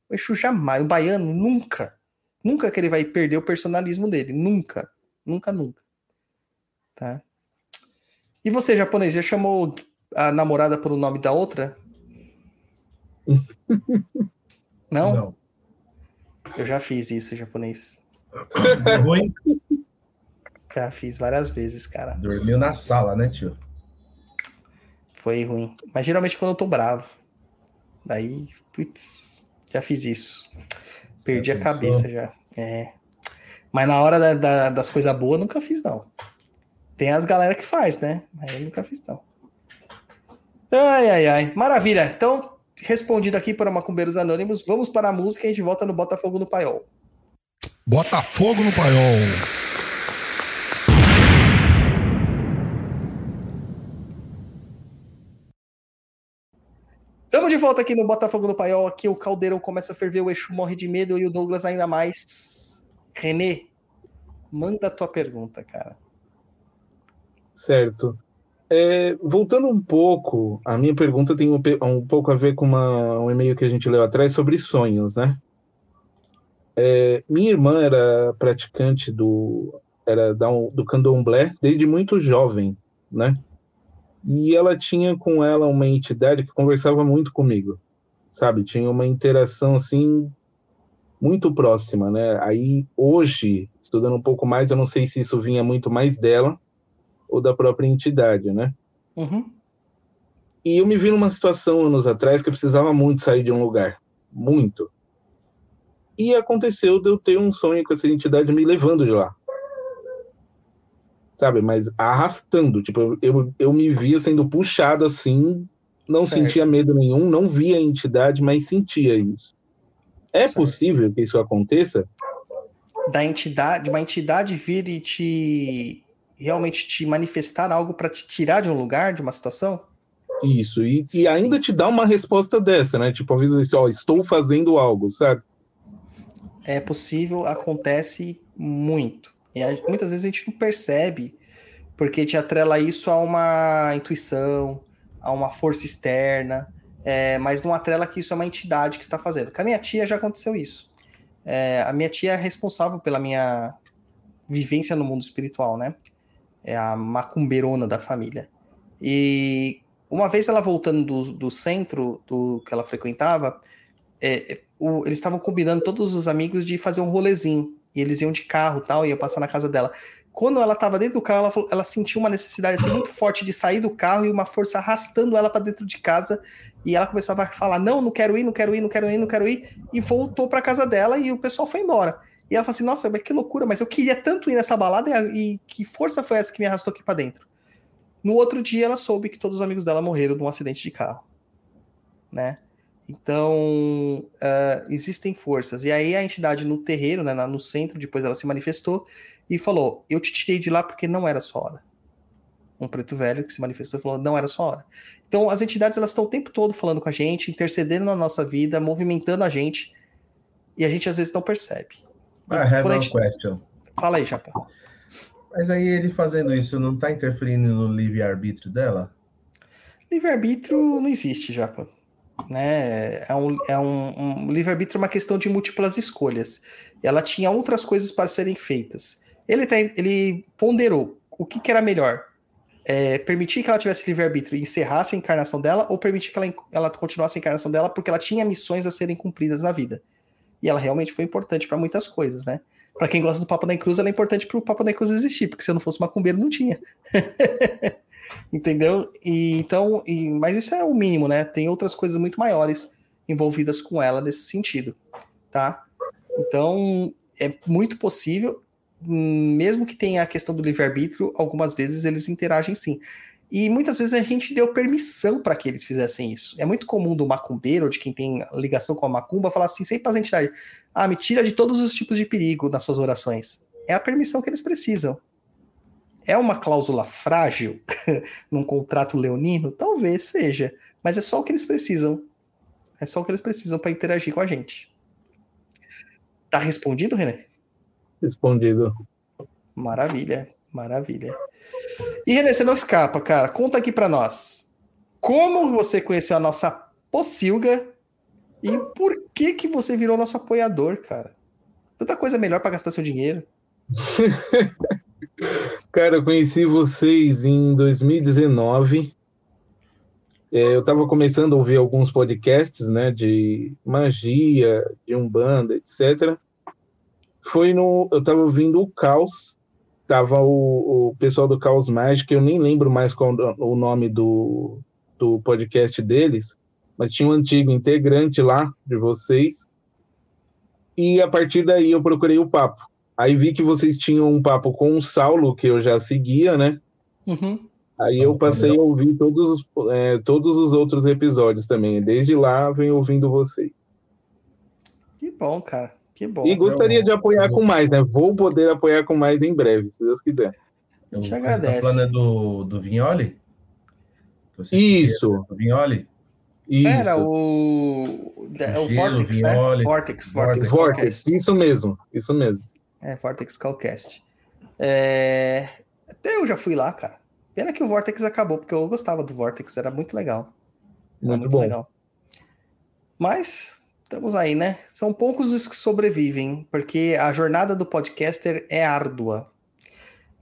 o Exu jamais, o baiano nunca, nunca que ele vai perder o personalismo dele. Nunca, nunca, nunca. Tá? E você, japonês, já chamou a namorada pelo nome da outra? Não? Não. Eu já fiz isso, japonês. Ruim? Já fiz várias vezes, cara. Dormiu na sala, né, tio? Foi ruim. Mas geralmente quando eu tô bravo. Daí, putz, já fiz isso. Perdi já a cabeça já. É. Mas na hora da, da, das coisas boas, nunca fiz, não. Tem as galera que faz, né? Mas eu nunca fiz, não. Ai, ai, ai. Maravilha. Então, respondido aqui para Macumbeiros Anônimos, vamos para a música e a gente volta no Botafogo no Paiol. Botafogo no Paiol. Estamos de volta aqui no Botafogo no Paiol. Aqui o Caldeirão começa a ferver, o Eixo morre de medo e o Douglas ainda mais. Renê, manda a tua pergunta, cara. Certo. É, voltando um pouco, a minha pergunta tem um, um pouco a ver com uma, um e-mail que a gente leu atrás sobre sonhos, né? É, minha irmã era praticante do era do candomblé desde muito jovem, né? E ela tinha com ela uma entidade que conversava muito comigo, sabe? Tinha uma interação assim muito próxima, né? Aí hoje, estudando um pouco mais, eu não sei se isso vinha muito mais dela ou da própria entidade, né? Uhum. E eu me vi numa situação anos atrás que eu precisava muito sair de um lugar, muito. E aconteceu de eu ter um sonho com essa entidade me levando de lá sabe? Mas arrastando, tipo, eu, eu me via sendo puxado assim, não certo. sentia medo nenhum, não via a entidade, mas sentia isso. É certo. possível que isso aconteça? Da entidade, uma entidade vir e te realmente te manifestar algo para te tirar de um lugar, de uma situação? Isso, e, e ainda te dá uma resposta dessa, né? Tipo, avisa assim, ó, estou fazendo algo, sabe? É possível, acontece muito. E a, muitas vezes a gente não percebe, porque te atrela isso a uma intuição, a uma força externa, é, mas não atrela que isso é uma entidade que está fazendo. Com a minha tia já aconteceu isso. É, a minha tia é responsável pela minha vivência no mundo espiritual, né? É a macumbeirona da família. E uma vez ela voltando do, do centro do que ela frequentava, é, é o, eles estavam combinando todos os amigos de fazer um rolezinho e eles iam de carro tal, ia passar na casa dela. Quando ela estava dentro do carro, ela, falou, ela sentiu uma necessidade assim, muito forte de sair do carro e uma força arrastando ela para dentro de casa. E ela começava a falar: Não, não quero ir, não quero ir, não quero ir, não quero ir. E voltou para casa dela e o pessoal foi embora. E ela falou assim: Nossa, mas que loucura, mas eu queria tanto ir nessa balada e, e que força foi essa que me arrastou aqui para dentro? No outro dia, ela soube que todos os amigos dela morreram num acidente de carro, né? Então, uh, existem forças. E aí a entidade no terreiro, né, no centro, depois ela se manifestou e falou: Eu te tirei de lá porque não era sua hora. Um preto velho que se manifestou e falou: Não era sua hora. Então, as entidades elas estão o tempo todo falando com a gente, intercedendo na nossa vida, movimentando a gente, e a gente às vezes não percebe. I have gente... question. Fala aí, Japão. Mas aí ele fazendo isso não está interferindo no livre-arbítrio dela? Livre-arbítrio não existe, Japão né? É um, é um, um livre-arbítrio é uma questão de múltiplas escolhas. Ela tinha outras coisas para serem feitas. Ele, tá, ele ponderou o que, que era melhor. é, permitir que ela tivesse livre-arbítrio e encerrasse a encarnação dela, ou permitir que ela, ela continuasse a encarnação dela porque ela tinha missões a serem cumpridas na vida. E ela realmente foi importante para muitas coisas, né? Para quem gosta do Papo da Cruz, ela é importante para o Papo da Cruz existir, porque se eu não fosse macumbeiro, não tinha. Entendeu? E, então, e, mas isso é o mínimo, né? Tem outras coisas muito maiores envolvidas com ela nesse sentido, tá? Então, é muito possível, mesmo que tenha a questão do livre-arbítrio, algumas vezes eles interagem sim. E muitas vezes a gente deu permissão para que eles fizessem isso. É muito comum do macumbeiro, de quem tem ligação com a macumba, falar assim, sem para as entidades, ah, me tira de todos os tipos de perigo nas suas orações. É a permissão que eles precisam. É uma cláusula frágil num contrato leonino? Talvez seja, mas é só o que eles precisam. É só o que eles precisam para interagir com a gente. Tá respondido, René? Respondido. Maravilha, maravilha. E René, você não escapa, cara. Conta aqui para nós. Como você conheceu a nossa pocilga e por que que você virou nosso apoiador, cara? Tanta coisa melhor para gastar seu dinheiro. cara, eu conheci vocês em 2019. É, eu estava começando a ouvir alguns podcasts, né, de magia, de umbanda, etc. Foi no, eu estava ouvindo o Caos tava o, o pessoal do Caos Mágico, eu nem lembro mais qual o nome do, do podcast deles, mas tinha um antigo integrante lá de vocês. E a partir daí eu procurei o papo. Aí vi que vocês tinham um papo com o Saulo, que eu já seguia, né? Uhum. Aí eu passei a ouvir todos os, é, todos os outros episódios também. Desde lá venho ouvindo vocês. Que bom, cara. Que bom. E gostaria de apoiar com mais, né? Vou poder apoiar com mais em breve, se Deus quiser. A gente agradece. Tá falando do, do Vignoli? Isso. Do Vignoli? Isso. Era o, o Vortex, né? Vortex, Vortex, Vortex. Isso mesmo, isso mesmo. É, Vortex Calcast. É... Até eu já fui lá, cara. Pena que o Vortex acabou, porque eu gostava do Vortex, era muito legal. Era muito, muito bom. legal. Mas Estamos aí, né? São poucos os que sobrevivem, porque a jornada do podcaster é árdua.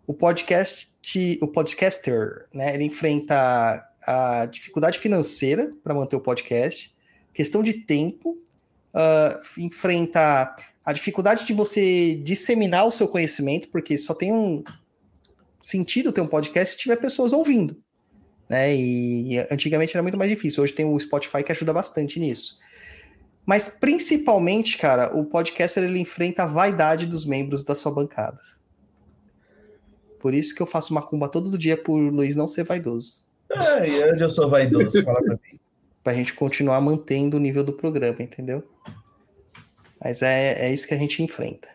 O podcast, o podcaster, né? Ele enfrenta a dificuldade financeira para manter o podcast, questão de tempo, uh, enfrenta a dificuldade de você disseminar o seu conhecimento, porque só tem um sentido ter um podcast se tiver pessoas ouvindo, né? E antigamente era muito mais difícil. Hoje tem o Spotify que ajuda bastante nisso. Mas principalmente, cara, o podcaster ele enfrenta a vaidade dos membros da sua bancada. Por isso que eu faço macumba todo dia por Luiz não ser vaidoso. É, e onde eu sou vaidoso? Fala pra mim. Pra gente continuar mantendo o nível do programa, entendeu? Mas é, é isso que a gente enfrenta.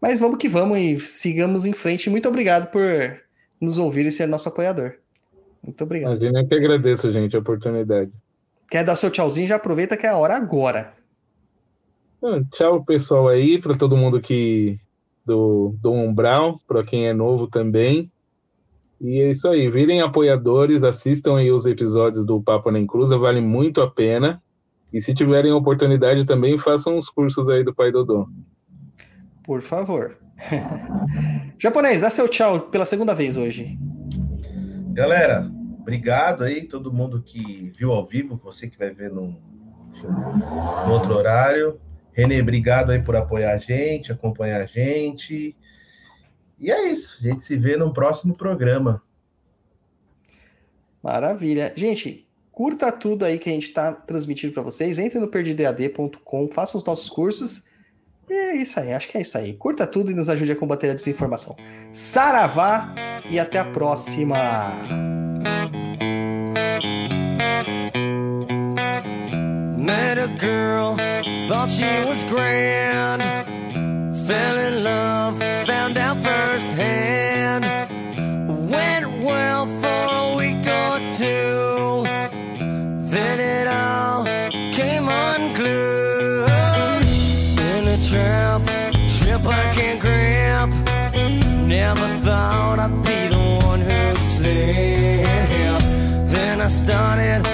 Mas vamos que vamos e sigamos em frente. Muito obrigado por nos ouvir e ser nosso apoiador. Muito obrigado. Imagina, eu que agradeço, gente, a oportunidade. Quer dar seu tchauzinho? Já aproveita que é a hora agora. Tchau, pessoal aí, para todo mundo que do, do Umbral, para quem é novo também. E é isso aí, virem apoiadores, assistam aí os episódios do Papo na Inclusa, vale muito a pena. E se tiverem oportunidade também, façam os cursos aí do Pai Dodô. Por favor. Japonês, dá seu tchau pela segunda vez hoje. Galera, Obrigado aí, todo mundo que viu ao vivo, você que vai ver no, no outro horário. Renê, obrigado aí por apoiar a gente, acompanhar a gente. E é isso, a gente se vê no próximo programa. Maravilha. Gente, curta tudo aí que a gente está transmitindo para vocês. Entre no perdidead.com, faça os nossos cursos. E é isso aí, acho que é isso aí. Curta tudo e nos ajude a combater a desinformação. Saravá e até a próxima! Met a girl, thought she was grand. Fell in love, found out firsthand. Never thought I'd be the one who'd slip. Then I started